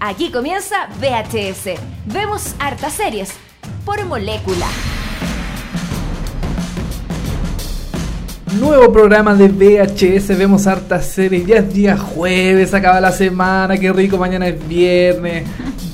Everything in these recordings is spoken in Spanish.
Aquí comienza VHS. Vemos hartas series por molécula. Nuevo programa de VHS, vemos hartas series, ya es día jueves, acaba la semana, qué rico, mañana es viernes,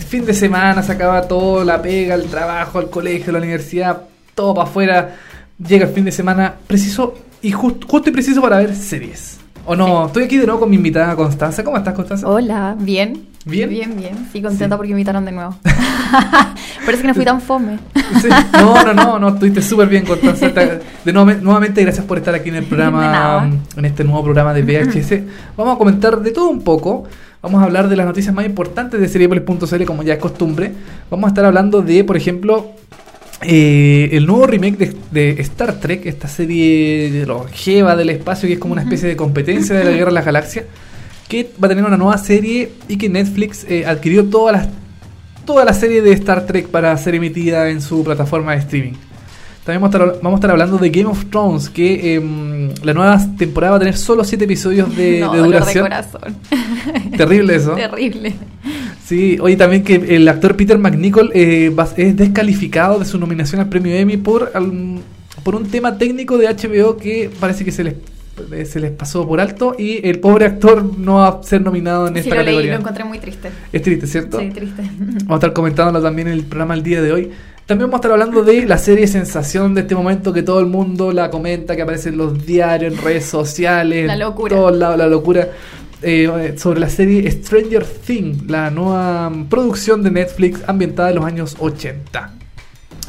fin de semana, se acaba todo, la pega, el trabajo, el colegio, la universidad, todo para afuera, llega el fin de semana, preciso y justo, justo y preciso para ver series. ¿O no? Estoy aquí de nuevo con mi invitada Constanza. ¿Cómo estás, Constanza? Hola, bien. ¿Bien? Bien, bien. Sí, contenta porque me invitaron de nuevo. Parece que no fui tan fome. Sí. No, no, no, no, estuviste súper bien, Constanza. De nuevo, nuevamente, gracias por estar aquí en el programa, en este nuevo programa de VHS. Vamos a comentar de todo un poco. Vamos a hablar de las noticias más importantes de Seriepolis.cl, como ya es costumbre. Vamos a estar hablando de, por ejemplo, eh, el nuevo remake de, Star Trek, esta serie longeva del espacio que es como una especie de competencia de la Guerra de las Galaxias, que va a tener una nueva serie y que Netflix eh, adquirió toda la, toda la serie de Star Trek para ser emitida en su plataforma de streaming. También vamos a estar, hablando de Game of Thrones, que em, la nueva temporada va a tener solo 7 episodios de, no, de duración. De corazón. Terrible eso. Terrible. Sí, oye, también que el actor Peter McNichol eh, es descalificado de su nominación al premio Emmy por, por un tema técnico de HBO que parece que se les se les pasó por alto y el pobre actor no va a ser nominado en esta lo categoría. Leí, lo encontré muy triste. Es triste, ¿cierto? Sí, triste. Vamos a estar comentándolo también en el programa el día de hoy. También vamos a estar hablando de la serie sensación de este momento que todo el mundo la comenta, que aparece en los diarios, en redes sociales, la locura. en todos lados, la locura. Eh, sobre la serie Stranger Things, la nueva producción de Netflix ambientada en los años 80.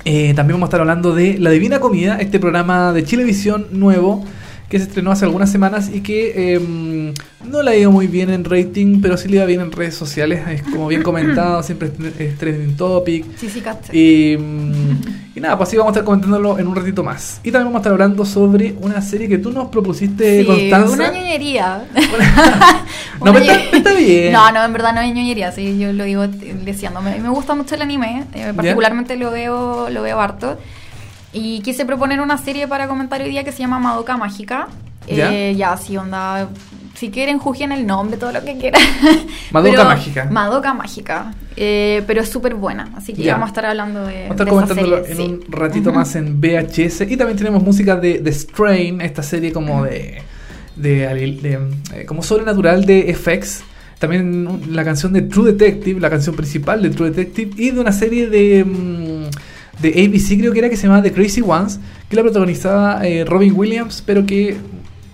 Eh, también vamos a estar hablando de La Divina Comida, este programa de Chilevisión nuevo que se estrenó hace algunas semanas y que em, no la ha ido muy bien en rating, pero sí le iba bien en redes sociales, es como bien comentado, siempre es trending topic. Sí, sí, y, y, nada, pues así vamos a estar comentándolo en un ratito más. Y también vamos a estar hablando sobre una serie que tú nos propusiste, sí, Constanza. una ñoñería. no, pero está, bien. No, no, en verdad no es ñoñería, sí, yo lo digo deseándome. A mí me gusta mucho el anime, eh, particularmente lo veo, lo veo harto. Y quise proponer una serie para comentar hoy día que se llama Madoka Mágica. ¿Ya? Eh, ya, sí, onda. Si quieren, juzguen el nombre, todo lo que quieran. Madoka Mágica. Madoka Mágica. Eh, pero es súper buena. Así que Ya. vamos a estar hablando de. Vamos a estar comentándolo serie, en sí. un ratito más en VHS. Y también tenemos música de, de Strain, esta serie como de. de, de, eh, como sobrenatural de FX. También la canción de True Detective, la canción principal de True Detective. Y de una serie de. mm, de ABC, creo que era que se llamaba The Crazy Ones. Que la protagonizaba eh, Robin Williams, pero que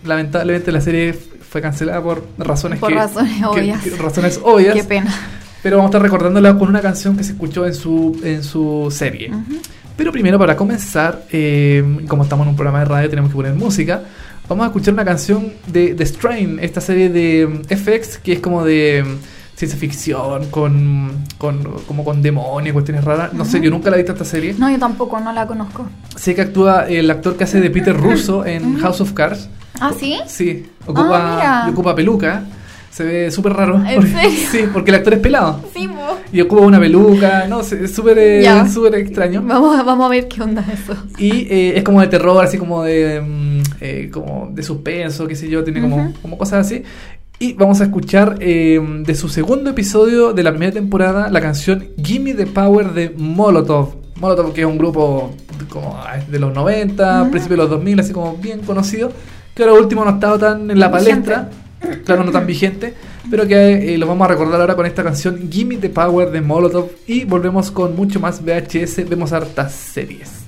lamentablemente la serie fue cancelada por razones Por que- razones que- obvias. que- razones obvias. Qué pena. Pero vamos a estar recordándola con una canción que se escuchó en su, en su serie. Pero primero, para comenzar, eh, como estamos en un programa de radio, tenemos que poner música. Vamos a escuchar una canción de The Strain, esta serie de mm, FX que es como de mm, ciencia ficción, con, con, como con demonios, cuestiones raras. No sé, yo nunca la he visto esta serie. No, yo tampoco, no la conozco. Sé que actúa el actor que hace de Peter Russo en House of Cards. ¿Ah, sí? Sí, ocupa, y ocupa peluca. Se ve súper raro. ¿En porque- serio? Sí, porque el actor es pelado. Sí, po. Y ocupa una peluca, no sé, es súper eh, súper extraño. Vamos, a- vamos a ver qué onda eso. Y eh, es como de terror, así como de mm, eh, como de suspenso, qué sé yo, tiene como, como cosas así. Y vamos a escuchar eh, de su segundo episodio de la primera temporada la canción Gimme the Power de Molotov. Molotov, que es un grupo como ah, de los 90, Ujú. principios de los 2000, así como bien conocido, que ahora último no ha estado tan en la Vigente. palestra, claro, no tan vigente, pero que eh, lo vamos a recordar ahora con esta canción Gimme the Power de Molotov. Y volvemos con mucho más VHS, vemos hartas series.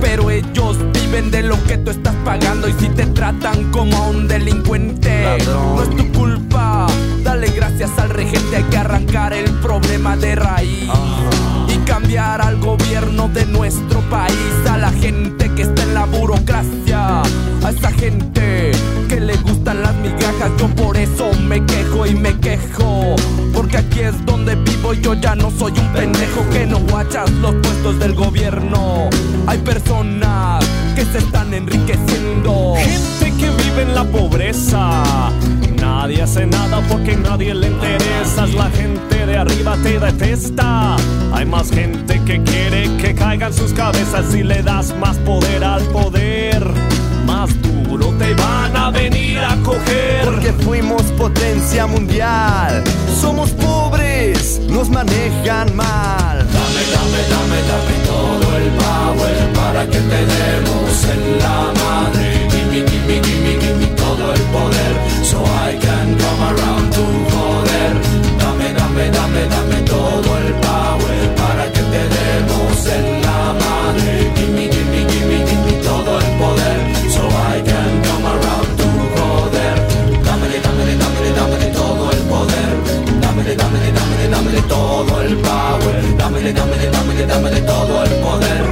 Pero ellos viven de lo que tú estás pagando y si te tratan como a un delincuente, no es tu culpa. Dale gracias al regente, hay que arrancar el problema de raíz y cambiar al gobierno de nuestro país, a la gente que está en la burocracia, a esa gente que le gustan las migajas. Yo por eso me quejo y me quejo, porque aquí es donde vivo. Yo ya no soy un pendejo que no guachas los puestos del gobierno. Hay personas que se están enriqueciendo. Gente que vive en la pobreza. Nadie hace nada porque nadie le interesa. La gente de arriba te detesta. Hay más gente que quiere que caigan sus cabezas y le das más poder al poder. Más duro te van a venir a coger. Porque fuimos potencia mundial. Somos pobres, nos manejan mal. Dame, dame, dame, dame todo el power para que te demos en la madre. Gimme, gimme, gimme, gimme todo el poder so I can come around to joder. Dame, dame, dame, dame todo el power en la madre. Gimme, gimme, gimme, gimme todo el poder so I can come around to joder. Dámele, dámele, dámele, dámele todo el poder. Dámele, dámele, dámele, dámele todo el power. Dámele, dámele, dámele, dámele todo el poder.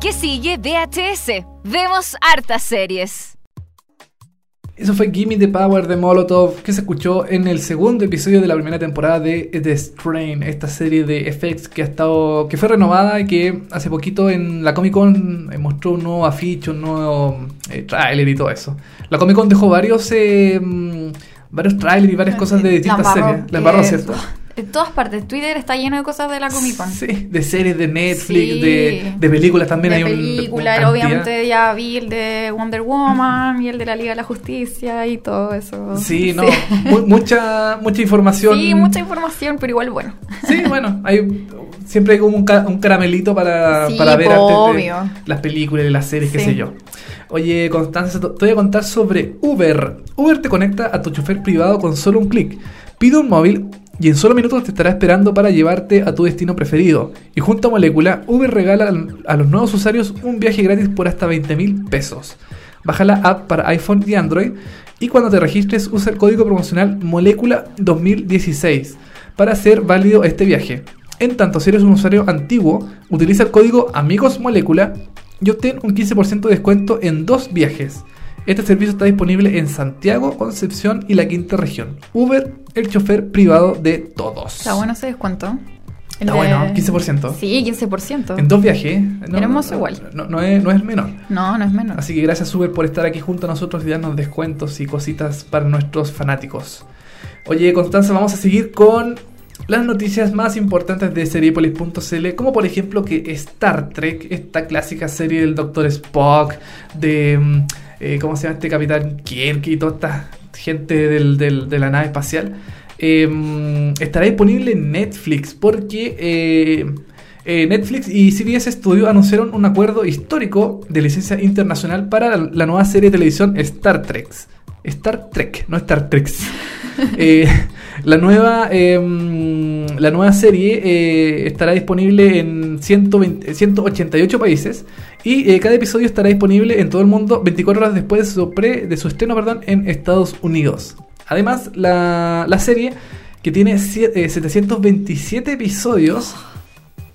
que sigue VHS. Vemos hartas series. Eso fue Gimme the Power de Molotov, que se escuchó en el segundo episodio de la primera temporada de The Strain, esta serie de FX que ha estado, que fue renovada y que hace poquito en la Comic Con eh, mostró un nuevo afiche, un nuevo eh, tráiler y todo eso. La Comic Con dejó varios, eh, mm, varios trailers y varias cosas de distintas La embarró, series. La embarró, eh, ¿cierto? En todas partes. Twitter está lleno de cosas de la Comic Con. Sí, de series de Netflix, Sí. de, de películas también de hay un. película, una obviamente ya vi el de Wonder Woman y el de la Liga de la Justicia y todo eso. Sí, no, mu- mucha, mucha información. Sí, mucha información, pero igual bueno. Sí, bueno, hay siempre hay como un, ca- un caramelito para, Sí, para ver antes de las películas y las series, qué sé yo. Oye, Constanza, te te voy a contar sobre Uber. Uber te conecta a tu chofer privado con solo un clic. Pide un móvil y en solo minutos te estará esperando para llevarte a tu destino preferido. Y junto a Molécula, Uber regala al- a los nuevos usuarios un viaje gratis por hasta 20 mil pesos. Baja la app para iPhone y Android y cuando te registres usa el código promocional Molécula 2016 para hacer válido este viaje. En tanto, si eres un usuario antiguo, utiliza el código Amigos Molécula y obtén un 15% de descuento en dos viajes. Este servicio está disponible en Santiago, Concepción y la quinta región. Uber, el chofer privado de todos. Está bueno ese descuento. Está de- bueno, 15%. Sí, 15%. En dos viajes. Hermoso igual. No, no es, no es menor. No, no es menos. Así que gracias Uber por estar aquí junto a nosotros y darnos descuentos y cositas para nuestros fanáticos. Oye, Constanza, vamos a seguir con las noticias más importantes de Seriepolis.cl, como por ejemplo que Star Trek, esta clásica serie del Dr. Spock, de... eh, ¿Cómo se llama este Capitán Kirk y toda esta gente del- del- de la nave espacial? eh, estará disponible en Netflix porque... eh, eh, Netflix y CBS Studio anunciaron un acuerdo histórico de licencia internacional para la, la nueva serie de televisión Star Trek. Star Trek, no Star Trek. Eh, la, nueva, em, la nueva serie eh, estará disponible en 120 188 países y eh, cada episodio estará disponible en todo el mundo 24 horas después de su, pre- de su estreno perdón, en Estados Unidos. Además, la, la serie, que tiene sie- eh, 727 episodios,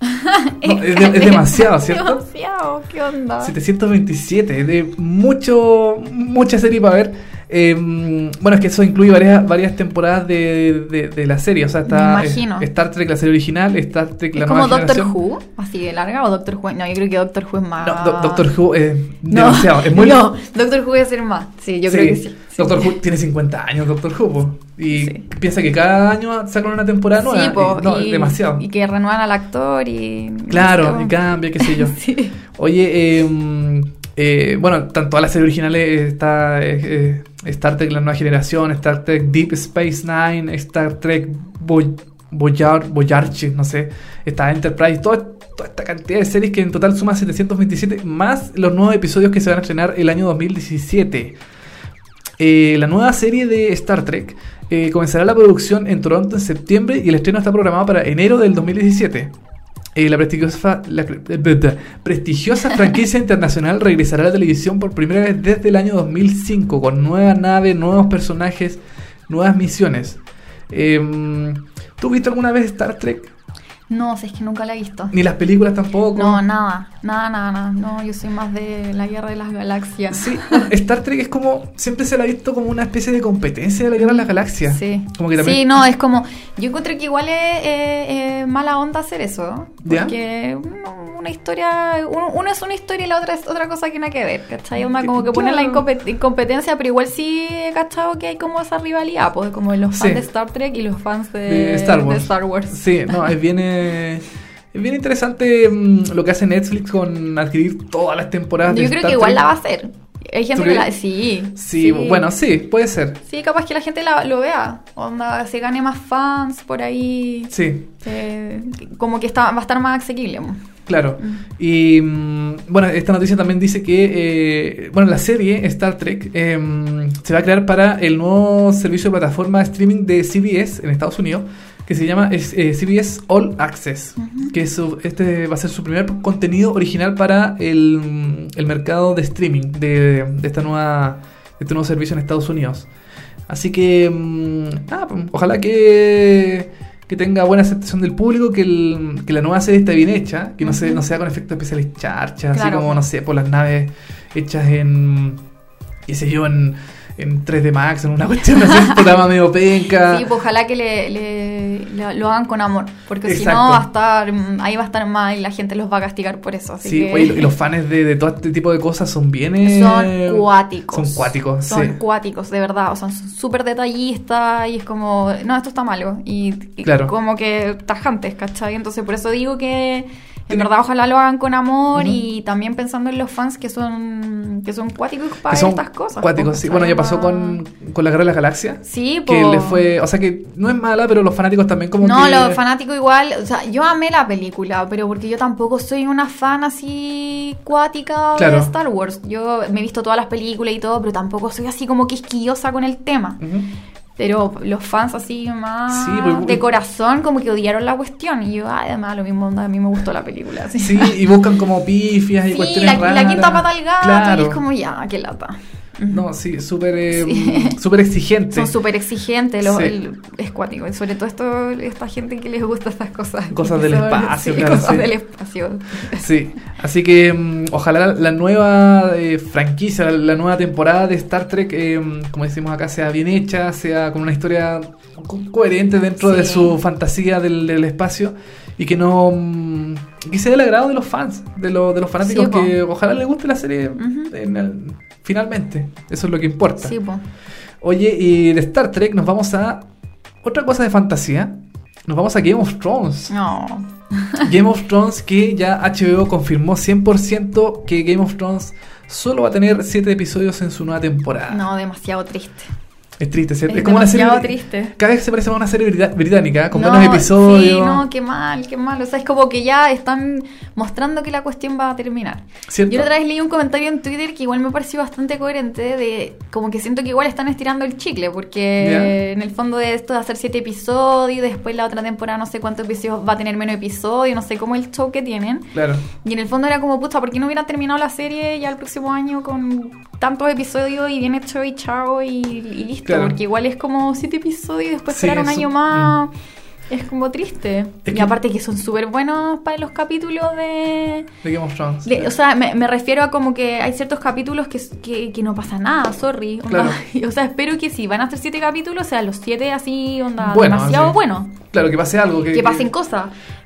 no, es, de- es demasiado, ¿cierto? Demasiado, ¿qué onda? 727, es de mucho, mucha serie para ver. Eh, bueno, es que eso incluye varias, varias temporadas de, de- de la serie. O sea, está eh, Star Trek, la serie original, Star Trek, la ¿Es como nueva Doctor generación. Who? ¿Así de larga o Doctor Who? No, yo creo que Doctor Who es más. No, Do- Doctor Who es No, demasiado. Es muy No, Doctor Who debe ser más. Sí, yo creo que sí. sí. Doctor Who tiene 50 años, Doctor Who. po. Y Sí. piensa que cada año sacan una temporada nueva. Sí, po, y- no, y, demasiado. Y que renuevan al actor y. Claro, y cambia, qué sé yo. Sí. Oye, eh, eh, bueno, están todas las series originales, está Star Trek La Nueva Generación, Star Trek Deep Space Nine, Star Trek Voy- Voyar, Voyarche, no sé, está Enterprise, toda, esta cantidad de series que en total suma 727, más los nuevos episodios que se van a estrenar el año 2017. Eh, la nueva serie de Star Trek eh, comenzará la producción en Toronto en septiembre y el estreno está programado para enero del 2017. Eh, la prestigiosa, la eh, prestigiosa franquicia internacional regresará a la televisión por primera vez desde el año 2005 con nueva nave, nuevos personajes, nuevas misiones. Em, ¿Tú has visto alguna vez Star Trek? No, si es que nunca la he visto. Ni las películas tampoco. No, nada, nada, nada, nada. No, yo soy más de la guerra de las galaxias. Sí, Star Trek es como. Siempre se la ha visto como una especie de competencia de la guerra de las galaxias. Sí. Como que también. Sí, no, es como. Yo encuentro que igual es eh, eh, mala onda hacer eso. Porque uno- una historia. Uno, uno es una historia y la otra es otra cosa que nada que ver. ¿Cachai? Onda como que poner la incompetencia, pero igual sí he cachado que hay como esa rivalidad, pues como los fans Sí. de Star Trek y los fans de, de Star Wars. de Star Wars. Sí, no, es bien, eh, es bien interesante mm, lo que hace Netflix con adquirir todas las temporadas de Yo creo Star que igual Trek. la va a hacer. Hay gente ¿Tú que la. crees? Sí. Sí, bueno, sí, puede ser. Sí, capaz que la gente la- lo vea. Onda, se gane más fans por ahí. Sí, Eh, como que está, va a estar más asequible. claro. Y mm, bueno, esta noticia también dice que, eh, bueno, la serie Star Trek eh, se va a crear para el nuevo servicio de plataforma de streaming de CBS en Estados Unidos, que se llama es, eh, CBS All Access, que es su- este va a ser su primer contenido original para el, el mercado de streaming de, de esta nueva, de este nuevo servicio en Estados Unidos. Así que, mm, pues, ojalá que, que tenga buena aceptación del público, que, el- que la nueva serie esté bien hecha, que no, se, no sea con efectos especiales charchas, así como, no sé, por las naves hechas en, qué sé yo, en, en 3D Max, en una cuestión así, un programa medio penca. Sí, pues ojalá que le, le- le- lo hagan con amor. Porque si no, va a estar, ahí va a estar mal y la gente los va a castigar por eso. Así Sí, que oye, y los fans de, de todo este tipo de cosas son bien... eh, son cuáticos. Son cuáticos, Son sí. cuáticos, de verdad. O sea, son súper detallistas y es como, no, esto está malo. Y, y Claro. como que tajantes, ¿cachai? Entonces, por eso digo que en verdad ojalá lo hagan con amor y también pensando en los fans que son que son cuáticos para que son estas cosas. cuáticos, sí. Bueno, ya pasó con, con la Guerra de las Galaxias. Sí, Que po. le fue... O sea, que no es mala, pero los fanáticos también como No, que... los fanáticos igual, o sea, yo amé la película, pero porque yo tampoco soy una fan así cuática Claro. de Star Wars. Yo me he visto todas las películas y todo, pero tampoco soy así como quisquillosa con el tema. Ujú. Pero los fans así más Sí, pues, de corazón como que odiaron la cuestión. Y yo, además, lo mismo, onda, a mí me gustó la película. Sí, Sí, y buscan como pifias y Sí, cuestiones la, la raras. quinta pata al gato Claro. y es como, ya, qué lata. No, sí, súper eh, Sí. súper exigente. Son súper exigentes, los, Sí. el, es cuático. Y sobre todo esto, esta gente que les gusta estas cosas. Cosas del son- espacio, sí, claro, cosas sí. del espacio. Sí, así que mm, ojalá la nueva eh, franquicia, la, nueva temporada de Star Trek, eh, como decimos acá, sea bien hecha, sea con una historia co- coherente dentro de su fantasía del, del espacio y que no mm, que sea del agrado de los fans, de, lo- de los fanáticos Sí, que ojalá les guste la serie en el- finalmente. Eso es lo que importa. Sí, po. Oye, y de Star Trek nos vamos a otra cosa de fantasía. Nos vamos a Game of Thrones. No. Game of Thrones que ya HBO confirmó 100% que Game of Thrones solo va a tener 7 episodios en su nueva temporada. No, demasiado triste. Es triste, ¿cierto? Es como una serie triste. Cada vez se parece más a una serie británica, con No, menos episodios. Sí, no, qué mal, qué mal. O sea, es como que ya están mostrando que la cuestión va a terminar. ¿Cierto? Yo otra vez leí un comentario en Twitter que igual me pareció bastante coherente de como que siento que igual están estirando el chicle porque en el fondo de esto de hacer siete episodios, después la otra temporada no sé cuántos episodios va a tener menos episodios, no sé cómo el show que tienen. Claro. Y en el fondo era como, puta, ¿por qué no hubieran terminado la serie ya el próximo año con tantos episodios y bien hecho y chao y, y listo? Claro. Porque igual es como siete episodios y después Sí, esperar un año más. Es como triste. Es y aparte que son súper buenos para los capítulos de... De Game of Thrones. de- o sea, me, me refiero a como que hay ciertos capítulos que, que, que no pasa nada, sorry. onda. Claro. o sea, espero que si van a hacer siete capítulos, sean los siete así, onda, Bueno, demasiado sí. buenos Claro, que pase algo. Que, que pasen cosas.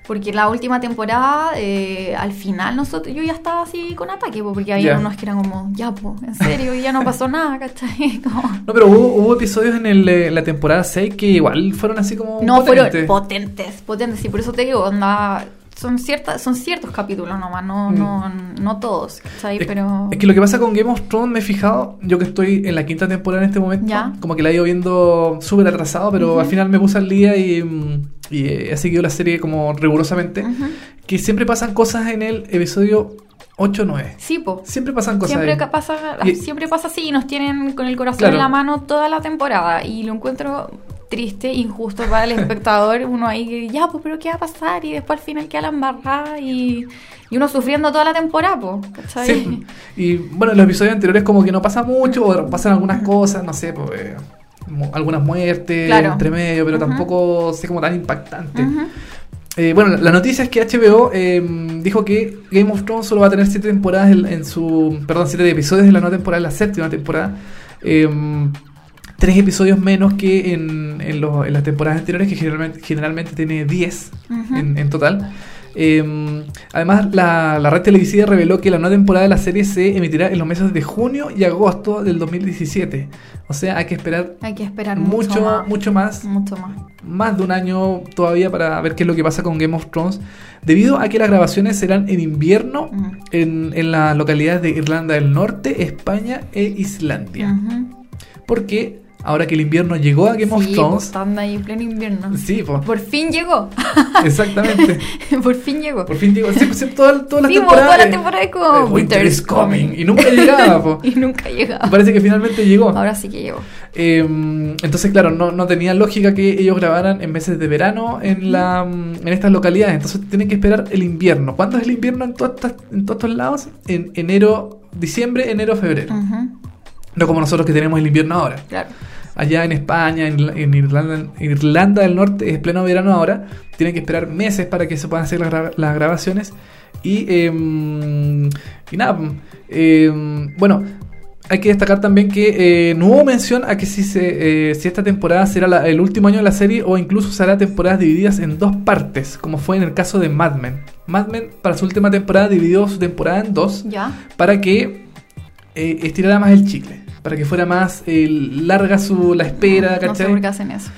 Porque la última temporada, eh, al final, nosotros, yo ya estaba así con ataque, po, porque había Ya. unos que eran como, ya, pues, en serio, y ya no pasó nada, ¿cachai? Como- No, pero hubo, hubo episodios en el, eh, la temporada 6 que igual fueron así como. no potentes. fueron potentes, potentes, y por eso te digo, onda, son, ciertas, son ciertos capítulos nomás, no, Mm. no, no todos, ¿cachai? Es, Pero... es que lo que pasa con Game of Thrones, me he fijado, yo que estoy en la quinta temporada en este momento, Ya. como que la he ido viendo súper atrasado, pero al final me puse al día y, mm, y he seguido la serie como rigurosamente, que siempre pasan cosas en el episodio 8-9. Sí, po. Siempre pasan cosas. Siempre ahí. pasa, Y- siempre pasa así y nos tienen con el corazón Claro. en la mano toda la temporada y lo encuentro triste, injusto para el espectador, uno ahí que ya, pues pero ¿qué va a pasar? Y después al final queda la embarrada y, y uno sufriendo toda la temporada, pues, ¿cachai? Sí. Y bueno, en los episodios anteriores como que no pasa mucho, o pasan algunas cosas, no sé, pues, eh, algunas muertes Claro. entre medio, pero tampoco sé como tan impactante. Eh, bueno, la noticia es que HBO eh, dijo que Game of Thrones solo va a tener siete temporadas en, en su. Perdón, siete episodios en la nueva temporada, la séptima temporada. Eh, tres episodios menos que en, en, los- en las temporadas anteriores, que generalmente, generalmente tiene 10 Ujú. en, en total. Eh, además, la, la red televisiva reveló que la nueva temporada de la serie se emitirá en los meses de junio y agosto del 2017. O sea, hay que esperar Hay que esperar mucho, mucho, más. mucho más Mucho más. más de un año todavía para ver qué es lo que pasa con Game of Thrones, debido a que las grabaciones serán en invierno en, en las localidades de Irlanda del Norte, España e Islandia. Porque ahora que el invierno llegó a Game of Sí, pues, Thrones, estando ahí en pleno invierno. sí, po, Por fin llegó. exactamente. Por fin llegó. Por fin llegó. Sí, pues, sí, toda, toda la Sí, pues, temporada. toda la eh, temporada es como, Winter is coming. Y nunca llegaba, po. y nunca llegaba. Parece que finalmente llegó. Ahora sí que llegó. Eh, entonces, claro, no, no tenía lógica que ellos grabaran en meses de verano en, la, en estas localidades. Entonces tienen que esperar el invierno. ¿Cuándo es el invierno en, todas estas- en todos estos lados? En enero, diciembre, enero, febrero. Ujú. No como nosotros que tenemos el invierno ahora. Claro. Allá en España, en, Irla- en Irlanda, en Irlanda del Norte, es pleno verano ahora. Tienen que esperar meses para que se puedan hacer las, gra- las grabaciones. Y, eh, y nada, eh, bueno, hay que destacar también que eh, no hubo mención a que si, se, eh, si esta temporada será la- el último año de la serie o incluso será temporadas divididas en dos partes, como fue en el caso de Mad Men. Mad Men para su última temporada dividió su temporada en dos Ya. para que eh, estirara más el chicle, para que fuera más eh, larga su, la espera, No sé por qué hacen eso.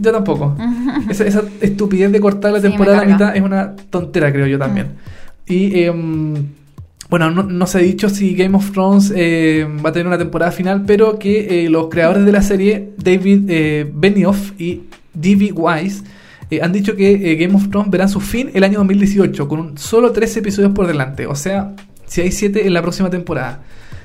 Yo tampoco. esa, esa estupidez de cortar la Sí, temporada a la mitad es una tontera, creo yo también. Y em, bueno, no, no se ha dicho si Game of Thrones eh, va a tener una temporada final, pero que eh, los creadores de la serie, David eh, Benioff y D.B. Wise, eh, han dicho que eh, Game of Thrones verá su fin el año 2018, con un- solo 13 episodios por delante. O sea, si hay 7 en la próxima temporada,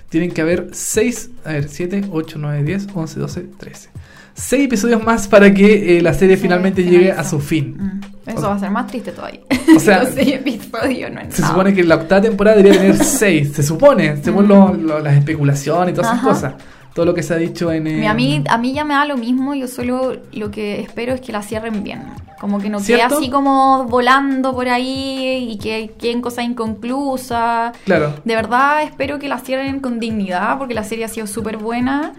tienen que haber 6, a ver, 7, 8, 9, 10, 11, 12, 13. 6 episodios más para que eh, la serie Sí, finalmente llegue a su fin. Mm. Eso O- va a ser más triste todavía. O sea, Los seis episodios no Se nada. supone que la octava temporada debería tener seis, se supone, según lo- lo- las especulaciones y todas esas Ajá. cosas. Todo lo que se ha dicho en... eh, A mí, a mí ya me da lo mismo, yo solo lo que espero es que la cierren bien. Como que no quede ¿Cierto? así como volando por ahí y que queden cosas inconclusas. Claro. De verdad espero que la cierren con dignidad porque la serie ha sido súper buena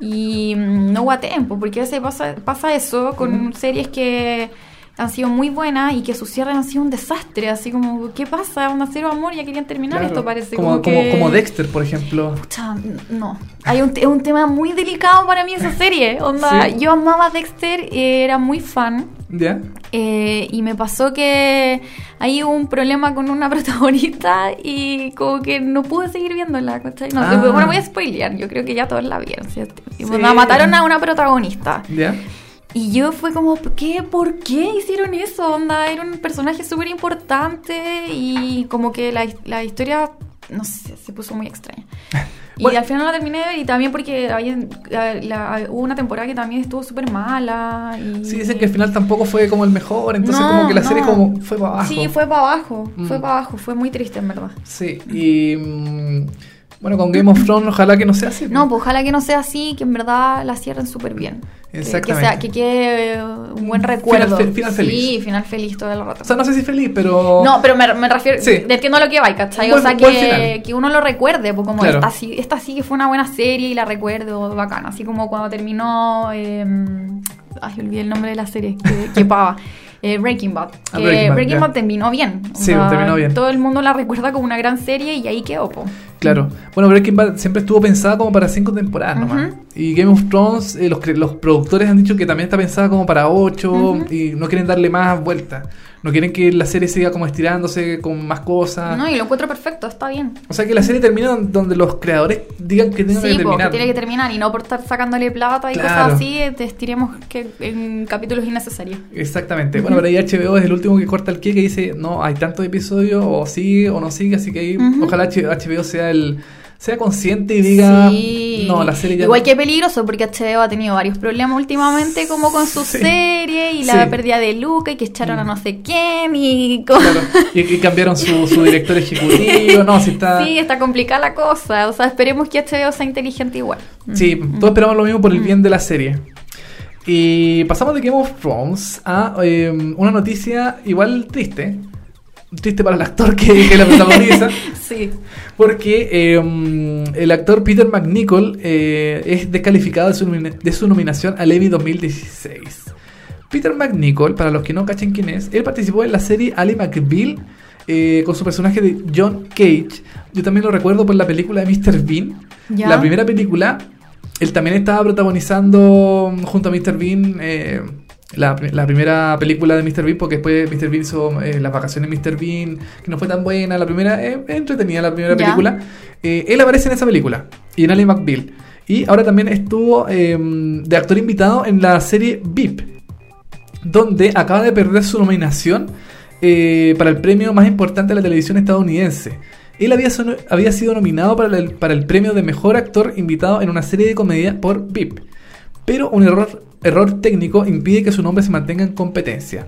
y mm, no guateen, porque a veces pasa, pasa eso con series que han sido muy buenas y que sus cierres han sido un desastre, así como, ¿qué pasa? Una cero amor, ya querían terminar Claro. esto, parece. Como, como, que- como Dexter, por ejemplo. Pucha, no. Hay un, es un tema muy delicado para mí esa serie. Onda, Sí. yo amaba a Dexter, eh, era muy fan. ¿Ya? eh, y me pasó que hay un problema con una protagonista y como que no pude seguir viéndola, ¿cachai? No, Ah. bueno, voy a spoilear, yo creo que ya todos la vieron, ¿cierto? Y Sí. me mataron a una protagonista. ¿Ya? Y yo fue como, ¿qué? ¿Por qué hicieron eso? Onda, era un personaje súper importante y como que la, la historia, no sé, se puso muy extraña. Y al final no la terminé y también porque había- la- la- hubo una temporada que también estuvo súper mala. Y... Sí, dicen que al final tampoco fue como el mejor, entonces No, como que la serie como fue para abajo. Sí, fue para abajo, fue Mm. para abajo, fue muy triste en verdad. Sí, y... mm, bueno, con Game of Thrones ojalá que no sea así. No, pues ojalá que no sea así, que en verdad la cierren súper bien. Que- Que, Exactamente. sea, que quede eh, un buen Final recuerdo. fe- final feliz. Sí, final feliz todo el rato. O sea, no sé si feliz, pero... No, pero me, me refiero, Sí. entiendo a lo que va, ¿cachai? Buen- o sea, que, que uno lo recuerde, pues como Claro. esta, sí, esta sí que fue una buena serie y la recuerdo bacana. Así como cuando terminó, eh, ay, olvidé el nombre de la serie, que, que pava. Eh, Breaking Bad. Ah, Que Breaking Breaking Bad, terminó bien. Sí, sea, terminó bien. Todo el mundo la recuerda como una gran serie y ahí quedó, po. Claro. Bueno, Breaking Bad siempre estuvo pensada como para cinco temporadas nomás. Y Game of Thrones, eh, los, los productores han dicho que también está pensada como para ocho Ujú. y no quieren darle más vueltas. No quieren que la serie siga como estirándose con más cosas. No, y lo encuentro perfecto, está bien. O sea, que la serie termina don- donde los creadores digan que que Sí, pues, terminar. que tiene que terminar y no por estar sacándole plata y Claro. cosas así, eh, te estiremos que en capítulos innecesarios. Exactamente. Bueno, pero ahí HBO es el último que corta el que que dice, no, hay tantos episodios, o sigue o no sigue, así que ahí ojalá HBO sea el sea consciente y diga, Sí. no, la serie ya Igual no". que peligroso, porque HBO ha tenido varios problemas últimamente, como con su Sí. serie y la Sí. pérdida de Luca y que echaron a no sé quién y. co- Claro. Y, y cambiaron su, su director ejecutivo, no, si está... Sí, está complicada la cosa. O sea, esperemos que HBO sea inteligente igual. Sí, Mm. todos esperamos lo mismo por el bien de la serie. Y pasamos de Game of Thrones a eh, una noticia igual triste. Triste para el actor que, que la protagoniza. Sí. Porque eh, el actor Peter McNichol eh, es descalificado de su, nomina- de su nominación al Emmy 2016. Peter McNichol, para los que no cachen quién es, él participó en la serie Ali McBeal eh, con su personaje de John Cage. Yo también lo recuerdo por la película de Mr. Bean. Ya. La primera película, él también estaba protagonizando junto a Mr. Bean eh, la, la primera película de Mr. Bean, porque después Mr. Bean hizo eh, Las vacaciones de Mr. Bean, que no fue tan buena. La primera, eh, entretenida la primera película. Eh, él aparece en esa película y en Ali McBeal. Y ahora también estuvo eh, de actor invitado en la serie VIP, donde acaba de perder su nominación eh, para el premio más importante de la televisión estadounidense. Él había, había sido nominado para el, para el premio de mejor actor invitado en una serie de comedia por VIP, pero un error, error técnico impide que su nombre se mantenga en competencia.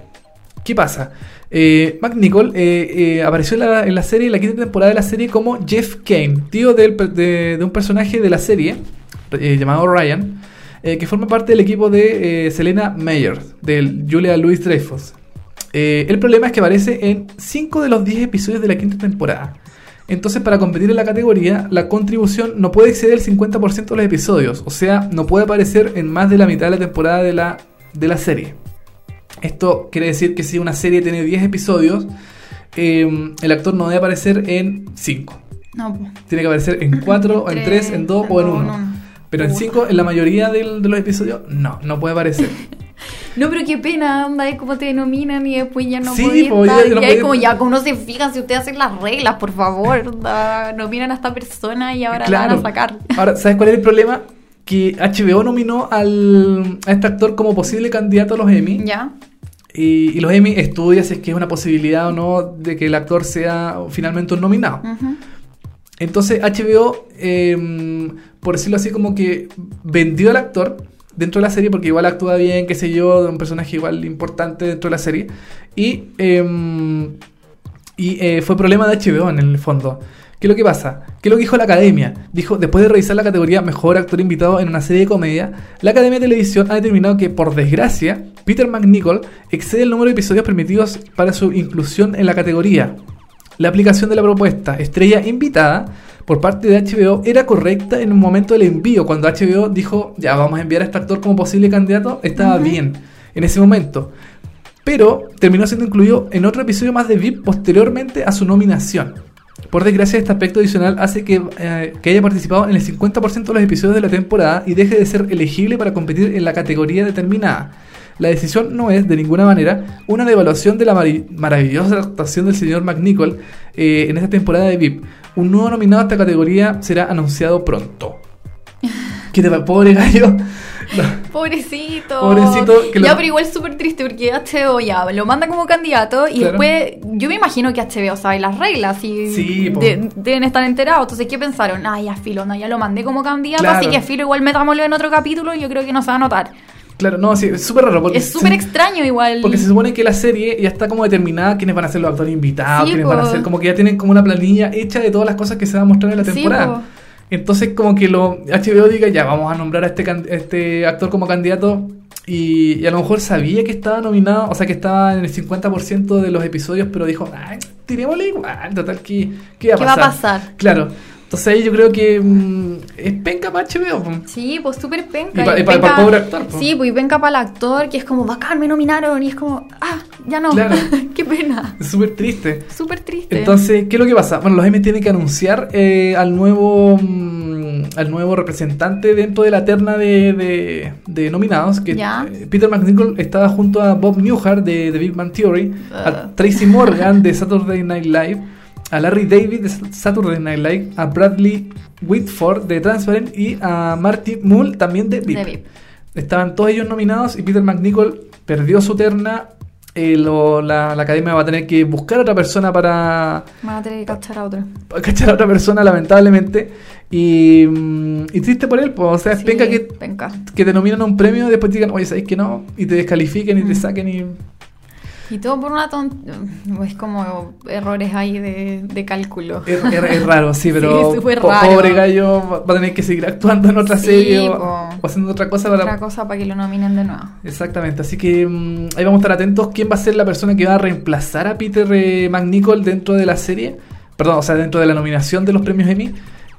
¿Qué pasa? Eh, eh, eh, apareció en la, serie, en la quinta temporada de la serie, como Jeff Kane, tío de, de un personaje de la serie eh, llamado Ryan, que forma parte del equipo de Selena Meyer, de Julia Louis Dreyfus. El problema es que aparece en 5 de los 10 episodios de la quinta temporada. Entonces, para competir en la categoría, la contribución no puede exceder el 50% de los episodios. O sea, no puede aparecer en más de la mitad de la temporada de la, de la serie. Esto quiere decir que si una serie tiene 10 episodios, eh, el actor no debe aparecer en 5. No. Tiene que aparecer en 4, en 3, en 2 o en 1. Pero en Puta. 5, en la mayoría de los episodios, no, no puede aparecer. No, pero qué pena, onda, es como te denominan y después ya no Sí, podía po, ya- estar. ya no y ahí podía- como ya, como no se fijan si ustedes hacen las reglas, por favor, onda, nominan a esta persona y ahora la van a sacar. Ahora, ¿sabes cuál es el problema? Que HBO nominó al, a este actor como posible candidato a los Emmy. ¿Ya? Y, y los Emmy estudia si es que es una posibilidad o no de que el actor sea finalmente un nominado. Entonces HBO, eh, por decirlo así, como que vendió al actor dentro de la serie porque igual actúa bien, qué sé yo, de un personaje igual importante dentro de la serie. Y, em, y eh, fue problema de HBO en el fondo. ¿Qué es lo que pasa? ¿Qué es lo que dijo la academia? Dijo, después de revisar la categoría Mejor Actor Invitado en una serie de comedia, la Academia de Televisión ha determinado que, por desgracia, Peter McNichol excede el número de episodios permitidos para su inclusión en la categoría. La aplicación de la propuesta Estrella Invitada por parte de HBO era correcta en un momento del envío, cuando HBO dijo, ya vamos a enviar a este actor como posible candidato, estaba bien en ese momento. Pero terminó siendo incluido en otro episodio más de VIP posteriormente a su nominación. Por desgracia, este aspecto adicional hace que, eh, que haya participado en el 50% de los episodios de la temporada y deje de ser elegible para competir en la categoría determinada. La decisión no es, de ninguna manera, una devaluación de la maravillosa actuación del señor McNichol eh, en esta temporada de VIP. Un nuevo nominado a esta categoría será anunciado pronto. ¿Qué te va, pobre gallo? Pobrecito. Pobrecito, que ya, pero igual súper triste porque HBO ya lo manda como candidato y Claro. después yo me imagino que HBO sabe las reglas y Sí, po. de- deben estar enterados. Entonces, ¿qué pensaron? Ah, ya filo, no, ya lo mandé como candidato, Claro. así que filo, igual metámoslo en otro capítulo y yo creo que no se va a notar. Claro, no, sí, es súper raro. Porque Es súper extraño igual. Porque se supone que la serie ya está como determinada quiénes van a ser los actores invitados, Sí, quiénes po. van a ser, como que ya tienen como una planilla hecha de todas las cosas que se van a mostrar en la temporada. po. Entonces como que lo HBO diga, ya vamos a nombrar a este, can- este actor como candidato y, y a lo mejor sabía que estaba nominado, o sea que estaba en el 50% de los episodios, pero dijo, ay, tirémosle igual, total, ¿qué, qué va a ¿Qué pasar? va a pasar? Claro. Entonces ahí yo creo que mm, es penca para HBO. po. Sí, pues súper penca. Y pa- y pa- penca- pa el pobre actor, po. Sí, pues y penca para el actor, que es como, bacán, me nominaron. Y es como, ah, ya no. Claro. Qué pena. Es súper triste. Súper triste. Entonces, ¿qué es lo que pasa? Bueno, los M tienen que anunciar eh, al nuevo mm, al nuevo representante dentro de la terna de, de- de nominados. Que Ya. eh, Peter McNichol estaba junto a Bob Newhart de The Big Bang Theory, a Ah. Tracy Morgan de Saturday Night Live, a Larry David de Saturday Night Live, a Bradley Whitford de Transparent y a Marty Mull también de VIP. Estaban todos ellos nominados y Peter McNichol perdió su terna. Eh, lo- la, la academia va a tener que buscar a otra persona para, Van a tener que cachar a otro. para cachar a otra persona, lamentablemente. Y, mm, y triste por él, pues, o sea, es Sí, penca que, penca. que te nominan a un premio y después te digan, oye, ¿sabes que no? Y te descalifiquen y te Mm. saquen y... Y todo por una tonta. Es como errores ahí de, de cálculo. Es, raro, sí, pero Sí, po- raro. pobre gallo va a tener que seguir actuando en otra Sí, serie o haciendo otra cosa para... Otra cosa para que lo nominen de nuevo. Exactamente, así que mm, ahí vamos a estar atentos. ¿Quién va a ser la persona que va a reemplazar a Peter eh, McNichol dentro de la serie? Perdón, o sea, dentro de la nominación de los premios Emmy.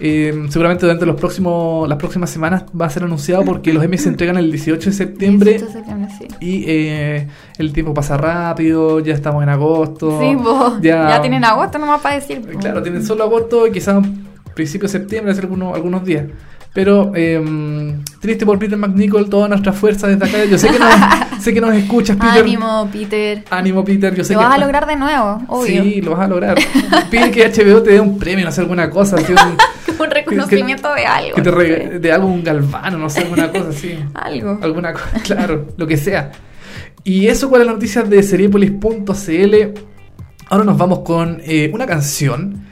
Eh, seguramente durante los próximos, las próximas semanas va a ser anunciado porque los Emmy se entregan el 18 de septiembre 18 de septiembre, sí. y eh, el tiempo pasa rápido, ya estamos en agosto. Sí, po. Ya, tienen agosto nomás para decir. po. Claro, tienen solo agosto y quizás principio de septiembre, hace algunos, algunos días. Pero eh, triste por Peter McNichol, toda nuestra fuerza desde acá. Yo sé que nos, sé que nos escuchas, Peter. Ánimo, Peter. Ánimo, Peter. Yo sé Lo que vas a lograr de nuevo, obvio. Sí, lo vas a lograr. Pide que HBO te dé un premio, no sé, alguna cosa. así, un- reconocimiento de algo. que te no rega- sé. de algo, un galvano, no sé, alguna cosa así. Algo. Alguna cosa, claro, lo que sea. Y eso con las noticias de seriepolis.cl. Ahora nos vamos con eh, una canción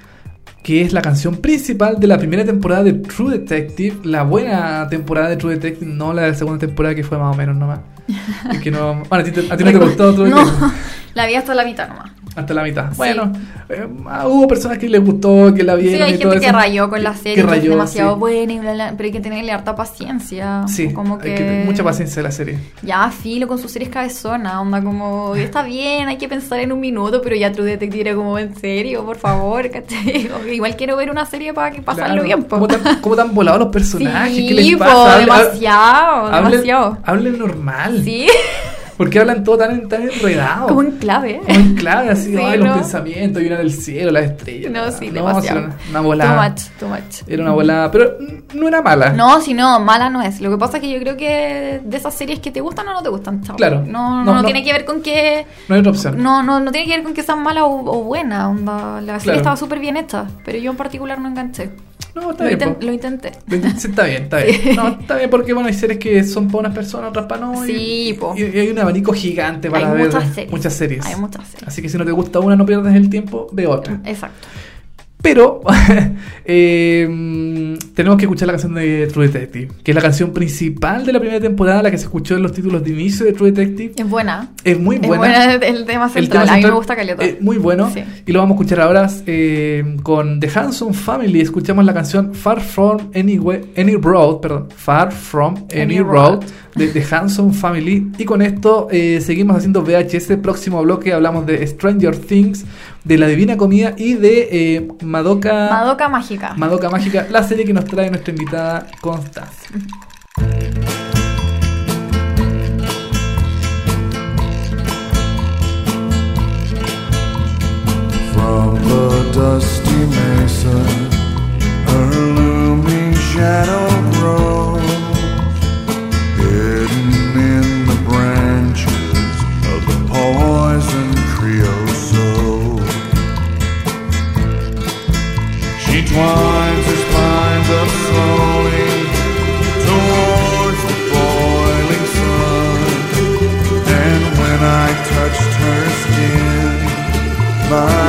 que es la canción principal de la primera temporada de True Detective, la buena temporada de True Detective, no la de la segunda temporada que fue más o menos nomás. Que no, bueno, a ti, te- a ti no te gustó True No, Detective. la vi hasta la mitad nomás. Hasta la mitad. Sí. Bueno, eh, ah, hubo personas que les gustó, que la Sí, vieron hay y todo gente que eso. rayó con la serie, Que que es rayó, demasiado sí. buena y bla, bla, pero hay que tenerle harta paciencia. Sí, como hay que... que tener mucha paciencia la serie. Ya, filo con sus series cabezonas, onda como, está bien, hay que pensar en un minuto, pero ya True Detective era como, en serio, por favor, que igual quiero ver una serie para que pasarlo Claro. bien, po. ¿Cómo tan, cómo tan volados los personajes? Sí, ¿Qué les po, pasa? Demasiado, hablen- demasiado. Hablen normal. Sí, ¿Por qué hablan todo tan, tan enredado? como en clave. Como en clave, así, Sí, ay, ¿no? los pensamientos, y una del cielo, las estrellas. No, sí, no, demasiado. sí, una, una volada. Too much, too much. Era una volada, pero no era mala. No, si no, mala no es. Lo que pasa es que yo creo que de esas series que te gustan o no te gustan, chao. Claro. No, no, No, no no. tiene que ver con que. No hay otra opción. No, no, no tiene que ver con que sean malas o, o buenas. Onda. La serie Claro. estaba súper bien hecha, pero yo en particular no enganché. No, está Lo, bien. inten- po. lo intenté. Sí, está bien, está bien. No, está bien porque bueno, hay series que son para unas personas, otras para no. y- Sí, po. y, y hay un abanico gigante para Hay ver muchas series. muchas series. Hay muchas series. Así que si no te gusta una, no pierdas el tiempo, ve otra. Exacto. Pero eh, tenemos que escuchar la canción de True Detective, que es la canción principal de la primera temporada, la que se escuchó en los títulos de inicio de True Detective. Es buena. Es muy Es buena. buena el tema El central. tema a mí me gusta Caleta. es muy bueno. Sí. Y lo vamos a escuchar ahora eh, con The Hanson Family. Escuchamos la canción Far From Any, Way- Any Road, perdón, Far From Any, Any Road Road. de The Hanson Family. Y con esto eh, seguimos haciendo VHS. Próximo bloque hablamos de Stranger Things, de La Divina Comida y de eh, Madoka, Madoka Mágica. Madoka Mágica, la serie que nos trae nuestra invitada Constanza. From the dusty mesa, her looming shadow grows, twines her spines up slowly towards the boiling sun, and when I touched her skin. My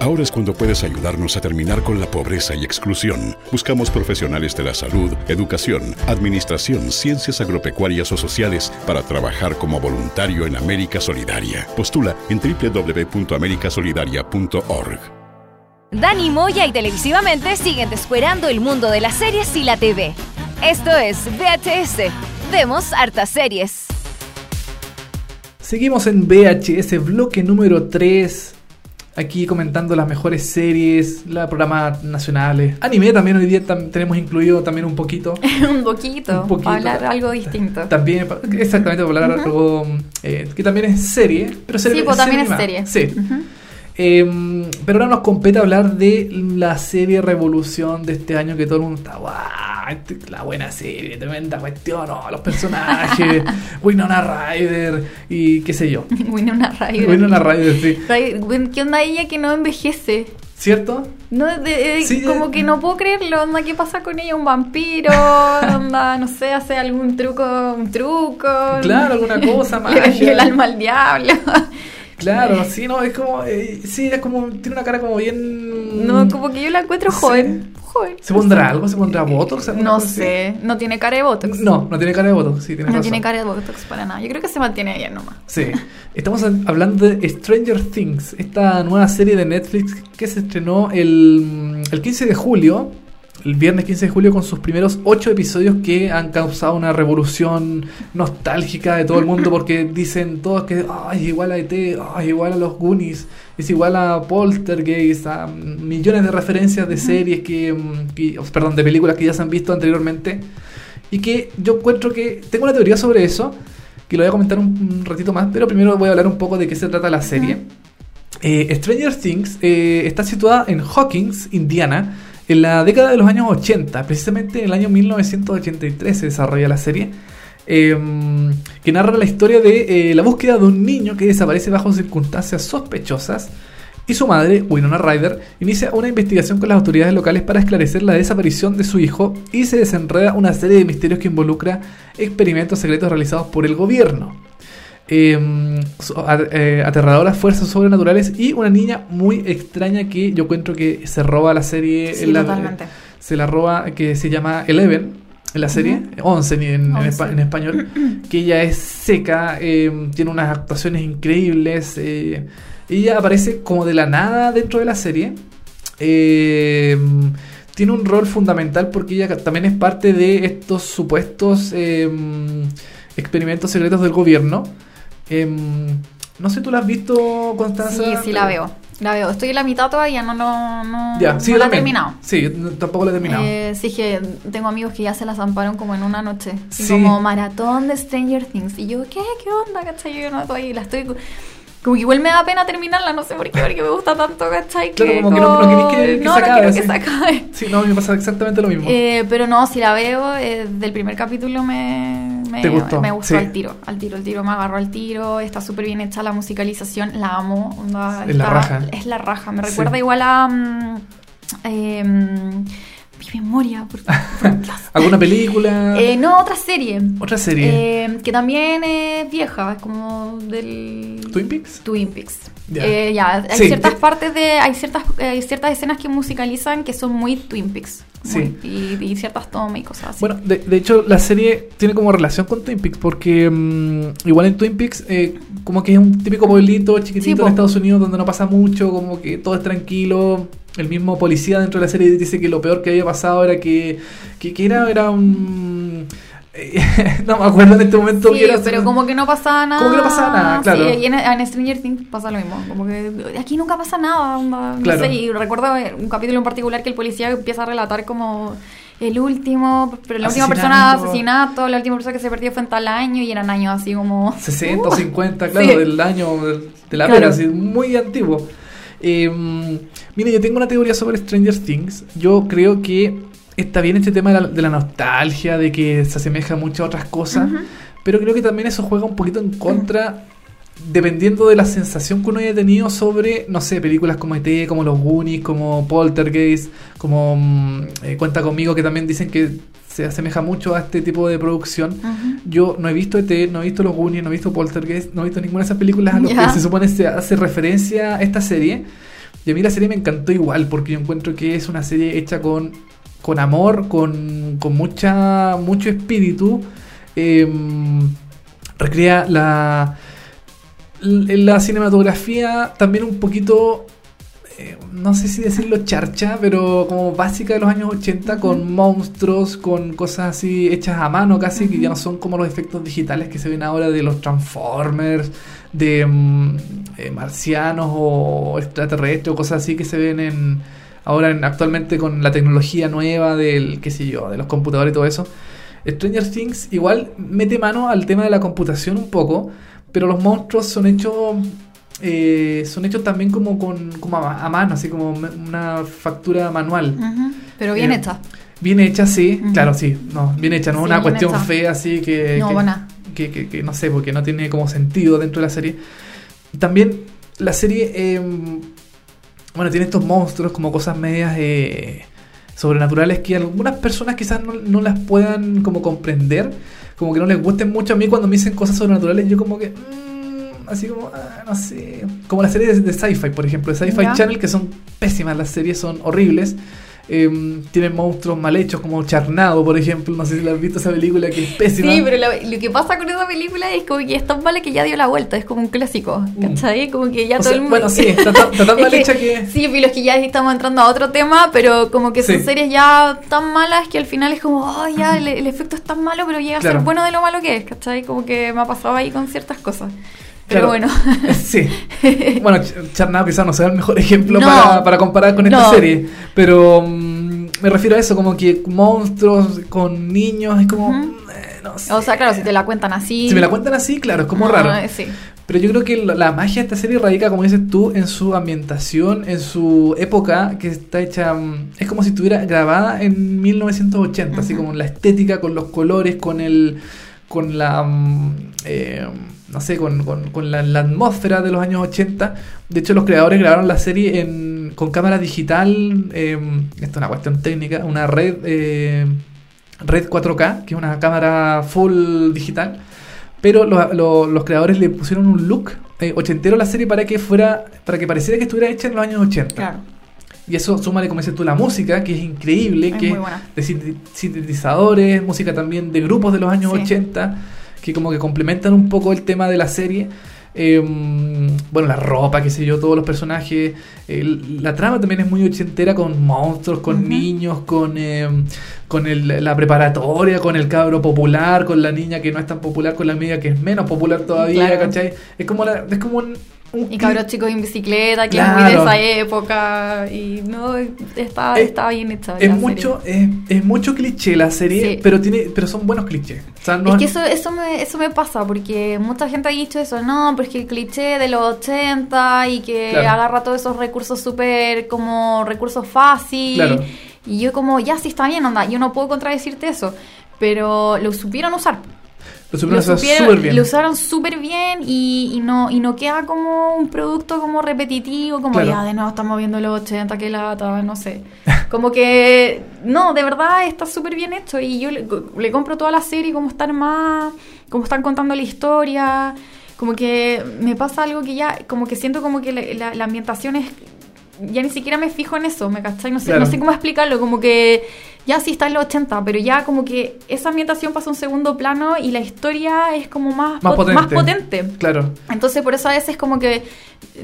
Ahora es cuando puedes ayudarnos a terminar con la pobreza y exclusión. Buscamos profesionales de la salud, educación, administración, ciencias agropecuarias o sociales para trabajar como voluntario en América Solidaria. Postula en www.americasolidaria.org. Dani Moya y televisivamente siguen descuerando el mundo de las series y la TV. Esto es VHS. Vemos hartas series. Seguimos en VHS, bloque número 3. Aquí comentando las mejores series, los programas nacionales. Anime también hoy día tam- tenemos incluido también un poquito. un poquito. Un poquito. Para hablar algo distinto. También, exactamente, para hablar algo eh, que también es serie. Pero serie Sí, pues también es serie. Sí. Eh, pero ahora nos compete hablar de la serie Revolución de este año que todo el mundo está, ¡guau! este- La buena serie, tremenda cuestión, oh, los personajes, Winona Ryder y qué sé yo. Winona Ryder. Winona Ryder, sí. ¿Qué onda ella que no envejece? ¿Cierto? No, de- de- Sí, como que no puedo creerlo, onda, ¿qué pasa con ella? ¿Un vampiro? onda, no sé, hace algún truco, un truco. Claro, alguna cosa, magia. el alma al diablo. Claro, sí, no, es como. eh, sí, es como. Tiene una cara como bien. No, como que yo la encuentro Sí. joven. joven. ¿Se pondrá algo? ¿Se pondrá botox? alguna No sé, no tiene cara de Botox. No, no tiene cara de botox, sí, tiene No razón. tiene cara de Botox para nada. Yo creo que se mantiene bien nomás. Sí. Estamos an- hablando de Stranger Things, esta nueva serie de Netflix que se estrenó el, el 15 de julio, el viernes 15 de julio, con sus primeros 8 episodios que han causado una revolución nostálgica de todo el mundo porque dicen todos que "Ay, es igual a ET, es igual a los Goonies, es igual a Poltergeist, a millones de referencias de series que, mm, que- perdón, de películas que ya se han visto anteriormente. Y que yo encuentro que tengo una teoría sobre eso, que lo voy a comentar un, un ratito más, pero primero voy a hablar un poco de qué se trata la serie. Eh, Stranger Things eh, está situada en Hawkins, Indiana, en la década de los años 80, precisamente en el año 1983 se desarrolla la serie, eh, que narra la historia de eh, la búsqueda de un niño que desaparece bajo circunstancias sospechosas y su madre, Winona Ryder, inicia una investigación con las autoridades locales para esclarecer la desaparición de su hijo y se desenreda una serie de misterios que involucra experimentos secretos realizados por el gobierno. Eh, a- eh, aterradoras fuerzas sobrenaturales y una niña muy extraña que yo encuentro que se roba la serie. Sí, en la- totalmente. se la roba, que se llama Eleven en la serie, 11 en, español, que ella es seca, eh, tiene unas actuaciones increíbles, eh, ella aparece como de la nada dentro de la serie, eh, tiene un rol fundamental porque ella también es parte de estos supuestos eh, experimentos secretos del gobierno. Em, no sé, ¿tú la has visto, Constanza? Sí, sí la veo. La veo. Estoy en la mitad todavía, no, no, no, Ya, no sí, la he terminado. Sí, no- tampoco la he terminado. Eh, sí, que tengo amigos que ya se la zamparon como en una noche. Sí. como maratón de Stranger Things. Y yo, ¿qué? ¿Qué onda? ¿Cachai? Yo no estoy, la estoy. Como que igual me da pena terminarla, no sé por qué, porque me gusta tanto, ¿cachai? Claro, como que no- no querés que- que no, se no acabe, quiero que sí. se acabe. Sí, no, me pasa exactamente lo mismo. Eh, pero no, si la veo, eh, del primer capítulo me, me, ¿Te gustó? me gustó Sí. al tiro. Al tiro, el tiro me agarró al tiro. Está súper bien hecha la musicalización, la amo. onda, Es la raja. Es la raja. Me Sí. recuerda igual a. mm, eh, mi memoria, por, por Dios. ¿Alguna película? Eh, no, otra serie. ¿Otra serie? Eh, que también es vieja, es como del. ¿Twin Peaks? Twin Peaks. Ya. Eh, ya, hay Sí, ciertas te- partes de. Hay ciertas, eh, hay ciertas escenas que musicalizan que son muy Twin Peaks. Sí. Y, y ciertas tomas y cosas así. Bueno, de, de hecho, la serie tiene como relación con Twin Peaks porque mm, igual en Twin Peaks, eh, como que es un típico pueblito Sí, chiquitito po. en Estados Unidos donde no pasa mucho, como que todo es tranquilo. El mismo policía dentro de la serie dice que lo peor que había pasado era que, que, que era, era un... no me acuerdo en este momento Sí, que era... pero como que no pasaba nada. Como que no pasaba nada, claro. Sí, y en, en Stranger Things pasa lo mismo. Como que aquí nunca pasa nada. onda, no Claro. sé, y recuerdo un capítulo en particular que el policía empieza a relatar como el último, pero la última persona Asesinato. asesinato, la última persona que se perdió fue en tal año y eran años así como... 60 o Uh, 50, claro, sí. del año de la Claro. pera, así, muy antiguo. Eh, mire, yo tengo una teoría sobre Stranger Things. Yo creo que está bien este tema de la, de la nostalgia, de que se asemeja mucho a otras cosas, pero creo que también eso juega un poquito en contra. Dependiendo de la sensación que uno haya tenido sobre, no sé, películas como ET, como Los Goonies, como Poltergeist, como mm, eh, Cuenta conmigo, que también dicen que se asemeja mucho a este tipo de producción. Yo no he visto ET, no he visto Los Goonies, no he visto Poltergeist, no he visto ninguna de esas películas a las que se supone se hace referencia a esta serie. Y a mí la serie me encantó igual, porque yo encuentro que es una serie hecha con, con amor, con, con mucha, mucho espíritu. Em, recrea la, la cinematografía también un poquito eh, no sé si decirlo charcha, pero como básica de los años 80, con monstruos, con cosas así hechas a mano casi, que ya no son como los efectos digitales que se ven ahora de los Transformers, de mm, eh, marcianos o extraterrestres o cosas así que se ven en ahora en- actualmente con la tecnología nueva del, qué sé yo, de los computadores y todo eso. Stranger Things igual mete mano al tema de la computación un poco, pero los monstruos son hechos eh, son hechos también como con como a, mano, así como una factura manual. Pero bien Eh, hecha. Bien hecha, sí, claro, sí, no, bien hecha, no Sí, una cuestión hecha. fea así que, No, que, buena. Que, que- que no sé, porque no tiene como sentido dentro de la serie. También la serie, eh, bueno, tiene estos monstruos como cosas medias eh, sobrenaturales que algunas personas quizás no, no las puedan como comprender, como que no les gusten mucho a mí cuando me dicen cosas sobrenaturales, yo como que... mm, así como, ah, no sé, como las series de, de sci-fi, por ejemplo, de Sci-Fi. Channel, que son pésimas, las series son horribles. Em, tienen monstruos mal hechos como Charnado, por ejemplo, no sé si la has visto esa película que es pésima. Sí, pero lo, lo que pasa con esa película es como que es tan mala que ya dio la vuelta, es como un clásico, ¿cachai? Como que ya Mm. O todo sea, el mundo... bueno, sí, está tan- está tan Es mal hecha que- Sí, pero es que ya estamos entrando a otro tema, pero como que Sí. son series ya tan malas que al final es como, oh, ya, el, el efecto es tan malo, pero llega a Claro. ser bueno de lo malo que es, ¿cachai? Como que me ha pasado ahí con ciertas cosas. Pero Claro. bueno. Sí. Bueno, Ch- Charnado quizás no sea el mejor ejemplo No. para, para comparar con esta No. serie. Pero mm, me refiero a eso, como que monstruos con niños, es como. Ujú. eh, no sé. O sea, claro, si te la cuentan así... Si me la cuentan así, claro, es como no, raro. Sí. Pero yo creo que la, la magia de esta serie radica, como dices tú, en su ambientación, en su época, que está hecha. mm, Es como si estuviera grabada en 1980, así Ujú. como la estética, con los colores, con el. Con la. mm, eh, no sé, con, con- la, atmósfera de los años 80. De hecho, los creadores grabaron la serie en, con cámara digital. eh, esto es una cuestión técnica, una red. eh, Red 4K, que es una cámara full digital. Pero lo- lo- los creadores le pusieron un look eh, ochentero a la serie para que fuera, para que pareciera que estuviera hecha en los años 80. Claro. Y eso súmale, como dices tú, la música, que es increíble, Es que es de sinte- sintetizadores, música también de grupos de los años Sí. 80, que como que complementan un poco el tema de la serie. Eh, bueno, la ropa, qué sé yo, todos los personajes. La trama también es muy ochentera con monstruos, con niños, con, eh, con el- la preparatoria, con el cabro popular, con la niña que no es tan popular, con la amiga que es menos popular todavía, Claro. ¿cachai? Es como, la- es como un... Y cabros chicos en bicicleta, que Claro. es muy de esa época. Y no, está, Es- está bien hecha. Es mucho, es, es mucho cliché la serie, Sí. pero tiene, pero son buenos clichés. O sea, no Es que eso, eso, me, eso me pasa, porque mucha gente ha dicho eso, no, pero es que el cliché de los 80 y que Claro. agarra todos esos recursos súper como recursos fácil. Claro. Y yo como, ya sí está bien, anda, yo no puedo contradecirte eso, pero lo supieron usar. Lo supieron Lo, supieron- súper bien. lo usaron súper bien y, y no, y no queda como un producto como repetitivo, como Claro. ya de nuevo estamos viendo los 80, que lata, no sé. Como que, no, de verdad está súper bien hecho y yo le, le compro toda la serie como están más, como están contando la historia, como que me pasa algo que ya, como que siento como que la, la- la ambientación es, ya ni siquiera me fijo en eso, ¿me cachai? No sé, Claro. no sé cómo explicarlo, como que ya sí está en los 80, pero ya como que esa ambientación pasa a un segundo plano y la historia es como más, Más pot- potente. más potente. Claro. Entonces por eso a veces como que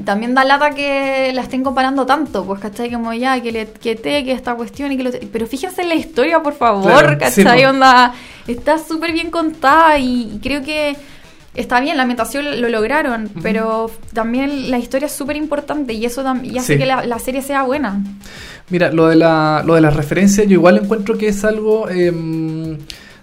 también da lata que la estén comparando tanto, pues, ¿cachai? Como ya, que, le, que te, que esta cuestión y que lo te- Pero fíjense en la historia, por favor, Claro, sí, ¿cachai? po. Onda, está súper bien contada y, y creo que está bien, la ambientación lo lograron, pero también la historia es súper importante y eso y hace Sí. que la, la serie sea buena. Mira, lo de la, lo de las referencias, yo igual encuentro que es algo. em,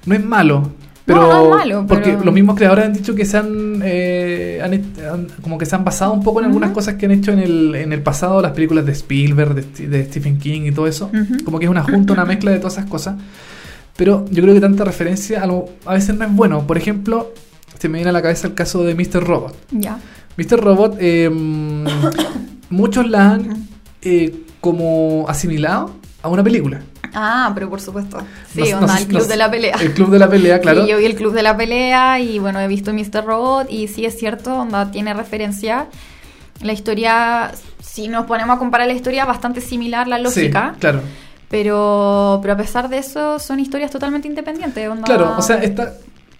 no es malo. Pero, No, no es malo, porque pero- los mismos creadores han dicho que se han, eh, han como que se han basado un poco en algunas cosas que han hecho en el, en el pasado, las películas de Spielberg, de, Stephen King y todo eso. Como que es una junta, una mezcla de todas esas cosas. Pero yo creo que tanta referencia a, lo- a veces no es bueno. Por ejemplo, se me viene a la cabeza el caso de Mr. Robot. Ya. Mr. Robot, eh, muchos la han eh, como asimilado a una película. Ah, pero por supuesto. Sí, No sé- no onda, el club de la pelea. El club de la pelea, claro. Sí, yo vi el club de la pelea y bueno, he visto Mr. Robot y sí es cierto, onda tiene referencia. La historia, si nos ponemos a comparar la historia, bastante similar la lógica. Sí, claro. Pero, pero a pesar de eso, son historias totalmente independientes. onda- Claro, o sea, está...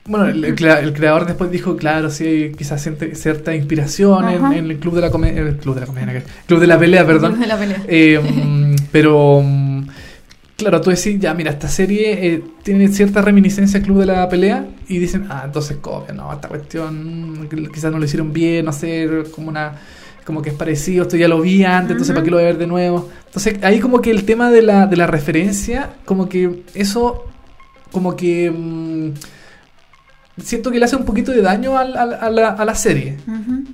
Bueno, el, el crea- el creador después dijo, claro, sí, hay quizás siente- cierta inspiración en, el club de la comedia, el club de la comedia, club de la pelea, perdón. Club de la pelea. Eh, mm, pero, mm, claro, tú decís, ya, mira, esta serie eh, tiene cierta reminiscencia al Club de la Pelea y dicen, ah, entonces copia, no, esta cuestión mm, quizás no lo hicieron bien, no sé, como una como que es parecido, esto ya lo vi antes, entonces. ¿para qué lo voy a ver de nuevo? Entonces, ahí como que el tema de la, de la referencia, como que eso, como que mm, siento que le hace un poquito de daño al- al- a, la, a la serie.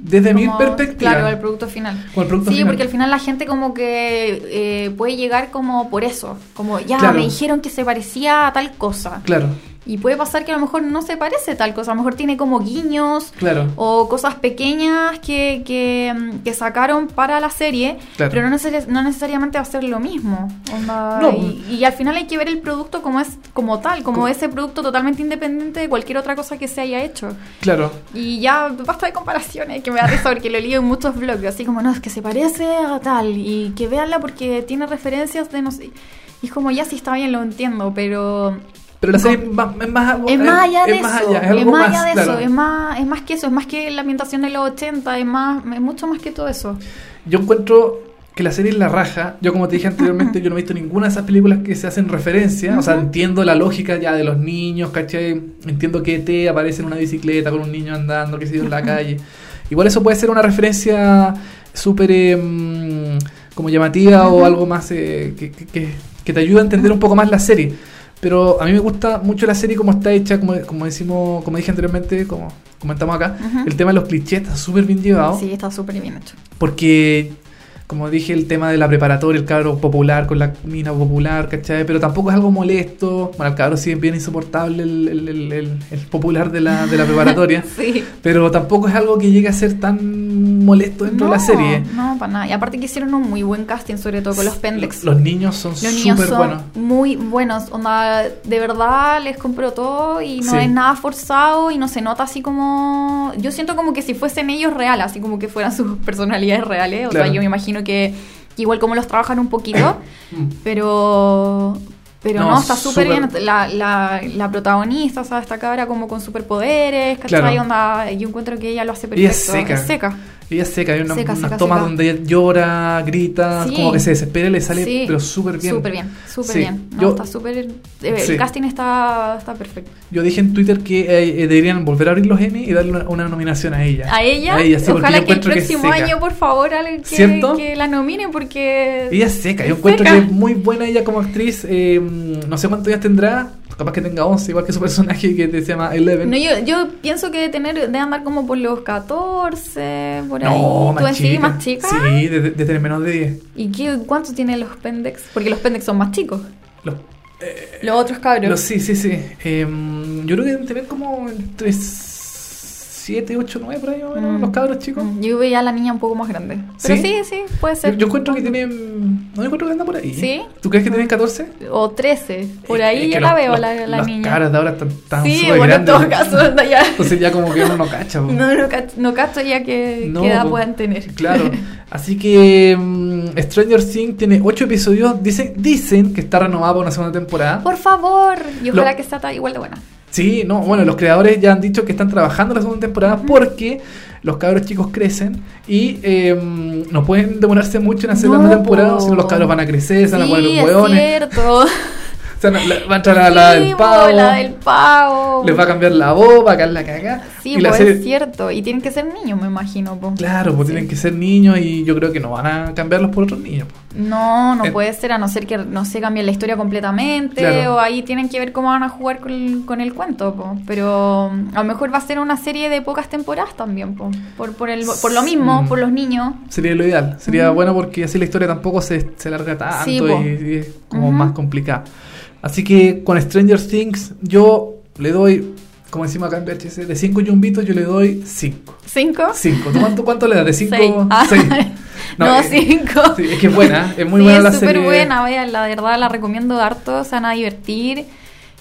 Desde mi perspectiva. Claro, el producto final. Con el producto sí, final. porque al final la gente como que eh, puede llegar como por eso. Como, ya, Claro. me dijeron que se parecía a tal cosa. Claro. Y puede pasar que a lo mejor no se parece tal cosa, a lo mejor tiene como guiños Claro. o cosas pequeñas que, que, mm, que sacaron para la serie, Claro. pero no, neces- no necesariamente va a ser lo mismo. Onda, No. y, y al final hay que ver el producto como es como tal, como Como- ese producto totalmente independiente de cualquier otra cosa que se haya hecho. Claro. Y ya basta de comparaciones, que me da risa porque lo lío en muchos blogs, así como, no, es que se parece a tal, y que véanla porque tiene referencias de no sé. Y es como, ya sí está bien, lo entiendo, pero Pero la serie es más, es más, es más allá de es más eso, allá, es algo más más, de claro. eso, es más, es más que eso, es más que la ambientación de los 80, es más, es mucho más que todo eso. Yo encuentro que la serie es la raja. Yo, como te dije anteriormente, yo no he visto ninguna de esas películas que se hacen referencia. O sea, entiendo la lógica ya de los niños, ¿cachai? Entiendo que E.T. aparece en una bicicleta con un niño andando, qué sé yo, en la calle. Igual eso puede ser una referencia súper em, como llamativa o algo más eh, que- que te ayuda a entender un poco más la serie. Pero a mí me gusta mucho la serie como está hecha, como, como decimos, como dije anteriormente, como comentamos acá, el tema de los clichés está súper bien llevado. Sí, está súper bien hecho. Porque, como dije, el tema de la preparatoria, el cabro popular con la mina popular, ¿cachai? Pero tampoco es algo molesto. Bueno, el cabro sí es bien insoportable, el, el- el- el- el popular de la, de la preparatoria. Sí. Pero tampoco es algo que llegue a ser tan molesto dentro de la serie. No, para nada. Y aparte que hicieron un muy buen casting, sobre todo con los pendex. Los niños son súper buenos. muy buenos. Onda, de verdad les compró todo y no Sí. es nada forzado y no se nota así como. Yo siento como que si fuesen ellos reales, así como que fueran sus personalidades reales. O Claro. sea, yo me imagino que, que igual como los trabajan un poquito, pero. Pero No, no, está súper bien. La, la, la protagonista, o sea, esta cabra como con superpoderes, ¿cachai? Claro. Onda, yo encuentro que ella lo hace perfecto. es seca. Es seca. Ella seca, hay una- Seca, unas seca, tomas seca. donde ella llora, grita, Sí. como que se desespera y le sale, Sí. pero súper bien. Súper bien, súper Sí. bien. No, Yo- está súper. eh. El casting está, está perfecto. Yo dije en Twitter que eh, eh, deberían volver a abrir los Emmy y darle una, una nominación a ella. A ella, A ella, ojalá que el próximo seca. año, por favor, alguien que, que la nomine porque. Ella es seca, yo encuentro que es muy buena ella como actriz. eh, no sé cuántos días tendrá, capaz que tenga 11, igual que su personaje que se llama Eleven. No, yo, yo pienso que de tener, de andar como por los 14, por ahí. No, ¿Tú más en sí, más chica? Sí, de, de- de tener menos de 10. ¿Y qué, cuántos tienen los pendex? Porque los pendex son más chicos. Los, Los otros cabros. los- sí, sí, sí. Em, yo creo que deben tener como entre 7, 8, 9 por ahí, más o menos, Mm. los cabros chicos. Mm, Yo veía a la niña un poco más grande. Pero ¿Sí? sí, sí, puede Yo, ser. yo encuentro que tienen. No, yo encuentro que anda por ahí. ¿Sí? ¿Tú crees que tienen 14? O 13. Por ahí es yo los- la veo, la, la las niña. caras de ahora están, están sí, bueno, en todo caso, anda ya. Entonces ya como que uno no cacha. No, no, no cacho ya que, No, edad puedan tener. Claro. Así que mm, Stranger Things tiene 8 episodios. Dicen, dicen que está renovada para una segunda temporada. Por favor. Y Lo- ojalá que ta- igual de buena. Sí, no, bueno, los creadores ya han dicho que están trabajando en la segunda temporada porque los cabros chicos crecen y eh, no pueden demorarse mucho en hacer la No, segunda temporada, po. si no los cabros van a crecer, se van a poner Sí, los es hueones, cierto. la- va a entrar a la del pavo, la del pavo. les va a cambiar la voz, va a caer la caga. Sí, pues serie- es cierto. Y tienen que ser niños, me imagino. po. Claro, pues Sí. tienen que ser niños y yo creo que no van a cambiarlos por otros niños. po. No, no puede ser, a no ser que no se cambie la historia completamente. Claro. O ahí tienen que ver cómo van a jugar con el, con el cuento. po. Pero mm, a lo mejor va a ser una serie de pocas temporadas también. po. Por, por, el, por lo mismo, Mm. por los niños. Sería lo ideal, sería bueno porque así la historia tampoco se, se larga tanto Sí, y, y es como más complicada. Así que con Stranger Things yo le doy, como decimos acá en VHS, de 5 yumbitos yo le doy 5. ¿Cinco? 5. ¿Tú cuánto, cuánto le das? ¿De 5? Seis. Ah. No, eh, cinco. sí, es que es buena, es muy Sí, buena la es súper serie. buena, vean, la verdad la recomiendo harto, se van a divertir.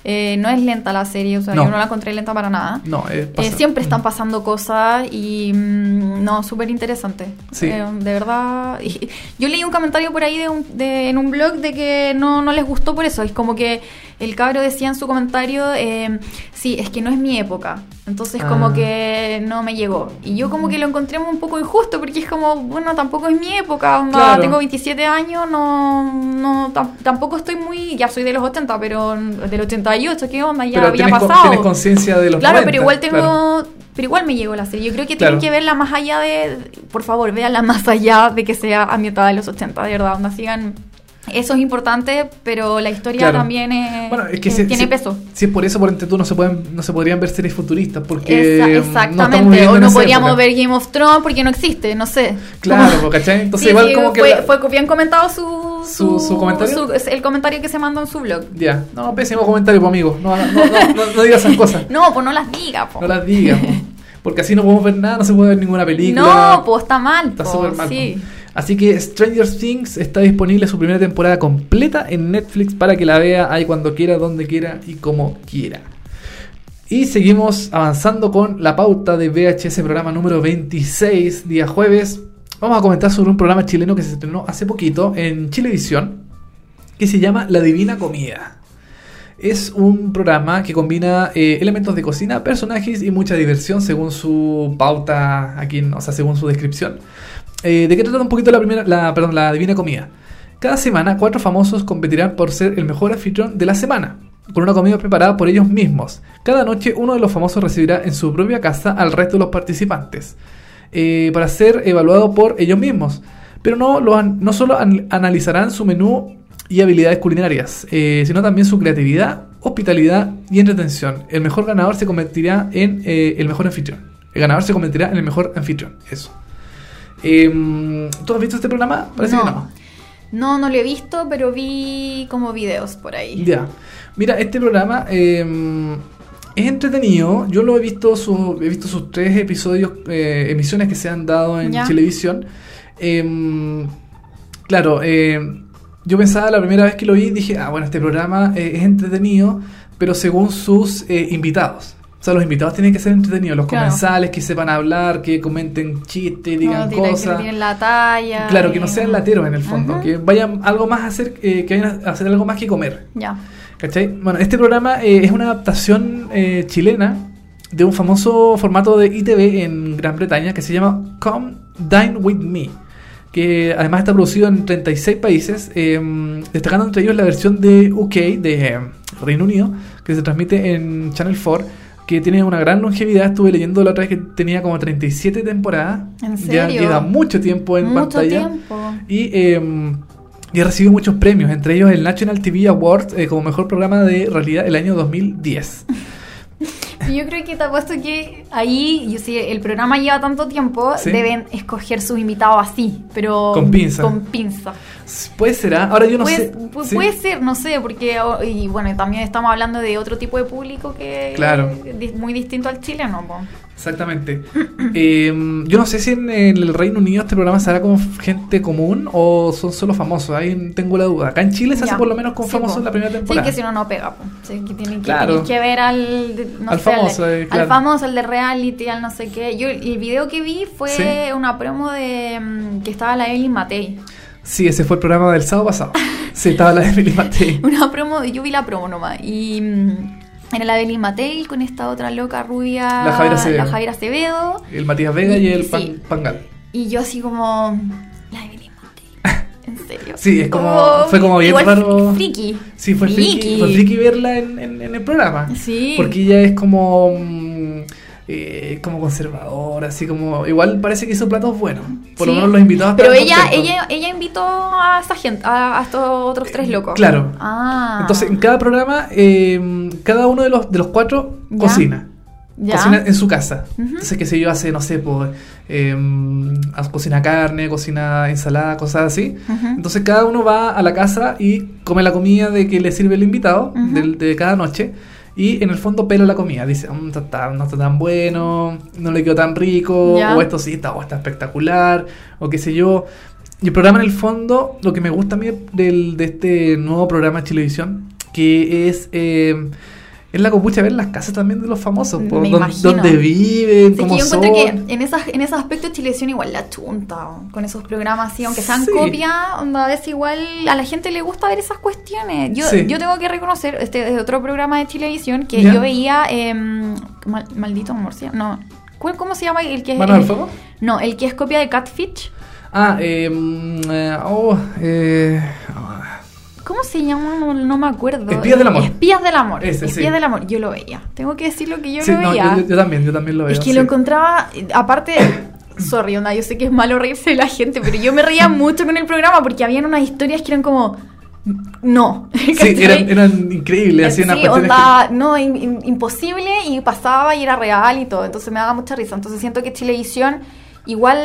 Eh, no es lenta la serie, o sea, No. yo no la encontré lenta para nada. No, Eh, pasa- siempre están pasando cosas y mm, no, súper interesante. Sí. Eh, de verdad. y- Yo leí un comentario por ahí de un- de- en un blog de que no, no les gustó por eso. Es como que el cabro decía en su comentario, eh, sí, es que no es mi época. Entonces Ah. como que no me llegó. Y yo como que lo encontré un poco injusto porque es como, bueno, tampoco es mi época. onda, Claro. Tengo 27 años, no, no tam- tampoco estoy muy, ya soy de los 80, pero del 88, ¿qué onda? Ya Pero había tienes, con- pasado. tienes conciencia de los Claro, 90, pero igual tengo. claro. Pero igual me llegó la serie. Yo creo que Claro. tienen que verla más allá de. Por favor, véanla más allá de que sea ambientada en los 80, de verdad. Onda, sigan. Eso es importante, pero la historia Claro. también es, Bueno, es que si, tiene si- peso. Si es por eso, por entre tú no se pueden, no se podrían ver series futuristas porque no exactamente. viviendo o no podríamos época. ver Game of Thrones porque no existe, no sé. Claro, Como- ¿cachai? Entonces Sí, igual sí, como que fue, la- fue bien comentado su, ¿Su- su comentario? su- el comentario que se mandó en su blog. Ya, no, pésimo comentario, pues, amigo. No, no, no, no, no digas esas cosas. No, pues no las diga, po. No las digas, po. porque así no podemos ver nada, no se puede ver ninguna película. No, pues está mal, Está súper mal. sí. po. Así que Stranger Things está disponible su primera temporada completa en Netflix para que la vea ahí cuando quiera, donde quiera y como quiera. Y seguimos avanzando con la pauta de VHS programa número 26, día jueves. Vamos a comentar sobre un programa chileno que se estrenó hace poquito en Chilevisión que se llama La Divina Comida. Es un programa que combina eh, elementos de cocina, personajes y mucha diversión según su pauta aquí, o sea, según su descripción. Eh, ¿De qué trata un poquito la primera, la, perdón, la Divina Comida? Cada semana cuatro famosos competirán por ser el mejor anfitrión de la semana, con una comida preparada por ellos mismos. Cada noche uno de los famosos recibirá en su propia casa al resto de los participantes, eh, para ser evaluado por ellos mismos. Pero no, lo an- no solo an- analizarán su menú y habilidades culinarias, eh, sino también su creatividad, hospitalidad y entretención. El mejor ganador se convertirá en eh, el mejor anfitrión. El ganador se convertirá en el mejor anfitrión. Eso. Em, ¿Tú has visto este programa? Parece No. que no. No, no lo he visto, pero vi como videos por ahí. Ya. Mira, este programa eh, es entretenido. Yo lo he visto, su- he visto sus tres episodios, eh, emisiones que se han dado en Ya. televisión. Eh, claro, eh, yo pensaba la primera vez que lo vi, dije, ah, bueno, este programa eh, es entretenido, pero según sus eh, invitados. O sea, los invitados tienen que ser entretenidos, los Claro. comensales que sepan hablar, que comenten chistes, digan No, que cosas. tienen la talla. Claro, que no sean lateros en el fondo, que vayan algo más a hacer, eh, que vayan a hacer algo más que comer. Ya. ¿Cachai? Bueno, este programa eh, es una adaptación eh, chilena de un famoso formato de ITV en Gran Bretaña que se llama Come Dine With Me, que además está producido en 36 países, eh, destacando entre ellos la versión de UK, de eh, Reino Unido, que se transmite en Channel 4, que tiene una gran longevidad. Estuve leyendo la otra vez que tenía como 37 temporadas. ¿En Ya serio? lleva mucho tiempo en Mucho pantalla. tiempo. Y, eh, y ha recibido muchos premios, entre ellos el National TV Award eh, como mejor programa de realidad el año 2010. Y Yo creo que te apuesto que ahí, yo sí, el programa lleva tanto tiempo, Sí. deben escoger sus invitados así, pero Con pinza. Con pinza. Puede ser, ¿ah? ahora yo no puede, sé. pu- Sí. puede ser, no sé, porque y bueno, también estamos hablando de otro tipo de público que Claro. es muy distinto al chileno, po. Exactamente. Eh, yo no sé si en, el Reino Unido este programa se hará con gente común o son solo famosos. Ahí tengo la duda. Acá en Chile se hace por lo menos con Sí, famosos po. en la primera temporada. Sí, que si no, no pega, po. Sí, que tienen que, Claro. que ver al, de- no Al sé, famoso, de- eh, claro. al famoso, al de reality, al no sé qué. Yo, el video que vi fue una promo de mm, que estaba la Evelyn Matei. Sí, ese fue el programa del sábado pasado. Sí, estaba la de Emily Matei. Una promo, yo vi la promo nomás. Y mm, era la Evelyn Matei con esta otra loca rubia. La Javiera Acevedo. La Javiera Acevedo. El Matías Vega y el Sí. Pan- Pangal. Y yo así como. La Matei. ¿En serio? Sí, es como- fue como bien raro. Friki. Sí, fue friki, fue friki verla en, en- en el programa. Sí. Porque ella es como. Eh, como conservadora, así como. Igual parece que hizo platos buenos. Por lo menos los invitados Pero ella, contentos. ella, ella invitó a esa gente, a, a estos otros tres locos. Claro. Ah. Entonces, en cada programa, eh, cada uno de los, de los cuatro Ya. cocina. Ya. Cocina en su casa. Ujú. Entonces, qué sé yo, hace, no sé, pues, eh, cocina carne, cocina ensalada, cosas así. Entonces, cada uno va a la casa y come la comida de que le sirve el invitado de, cada noche. Y en el fondo pela la comida. Dice, "Mm, está- está- no está tan bueno, no le quedó tan rico, o esto sí, está, o está espectacular, o qué sé yo. Y el programa en el fondo, lo que me gusta a mí del, de este nuevo programa de televisión, que es, eh, es la copucha ver las casas también de los famosos, po, Me don- imagino. donde viven, Sí, que cómo yo son. encuentro que en, esas, en ese aspecto Chilevisión igual la chunta con esos programas así, aunque sean Sí. copia, onda, a veces igual a la gente le gusta ver esas cuestiones. Yo, Sí. yo tengo que reconocer, este es otro programa de Chilevisión que Ya. yo veía, em, mal- Maldito Amor, no, ¿cuál- ¿cómo se llama? El que es, ¿Manos al el-? No, el que es copia de Catfish. Ah, eh, mm, eh, oh, eh, ah, ¿Cómo se llama? No, no me acuerdo. Espías del amor. Espías del amor. Ese, Espías sí. del amor. Yo lo veía. Tengo que decir lo que yo sí, lo no, veía. yo, yo también, yo también lo veo. Es que sí. lo encontraba, eh, aparte, sorry, onda, yo sé que es malo reírse de la gente, pero yo me reía mucho con el programa porque habían unas historias que eran como, no. Sí, eran, eran increíbles, Sí, no, in- in- imposible y pasaba y era real y todo, entonces me daba mucha risa. Entonces siento que Chilevisión igual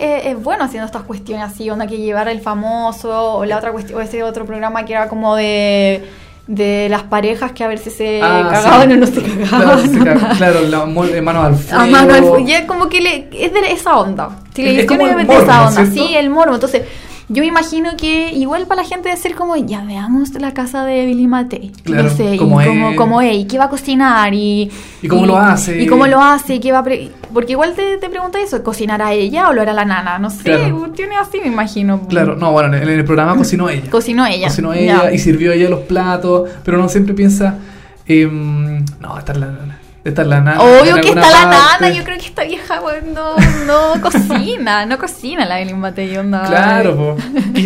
eh, es bueno haciendo estas cuestiones así, onda que llevar el famoso, o la otra cuestión, o ese otro programa que era como de de las parejas que a ver si se Ah, cagaban sí. o no se Claro, cagaban. se ca- claro, la manos al fuego. A mano al fuego. Y es como que le, es de esa onda. Es- es como el Televisión es morbo, esa onda. ¿cierto? Sí, el morbo. Entonces, yo me imagino que igual para la gente ser como, ya veamos la casa de Billy Matei. Claro, no sé, como y es, y qué va a cocinar y... Y cómo lo hace. Y cómo lo hace, y qué va a... pre- Porque igual te, te pregunta eso, ¿cocinará ella o lo hará la nana? No sé, Claro. tiene así me imagino. Claro, no, bueno, en el, programa cocinó ella. Cocinó ella. Cocinó ella Ya. y sirvió ella los platos, pero no siempre piensa, em, no, esta es la nana. Esta es la nana. Obvio que está la nana, yo creo que esta vieja bueno, no, no cocina, no cocina la Billy Matei, onda. Claro, po.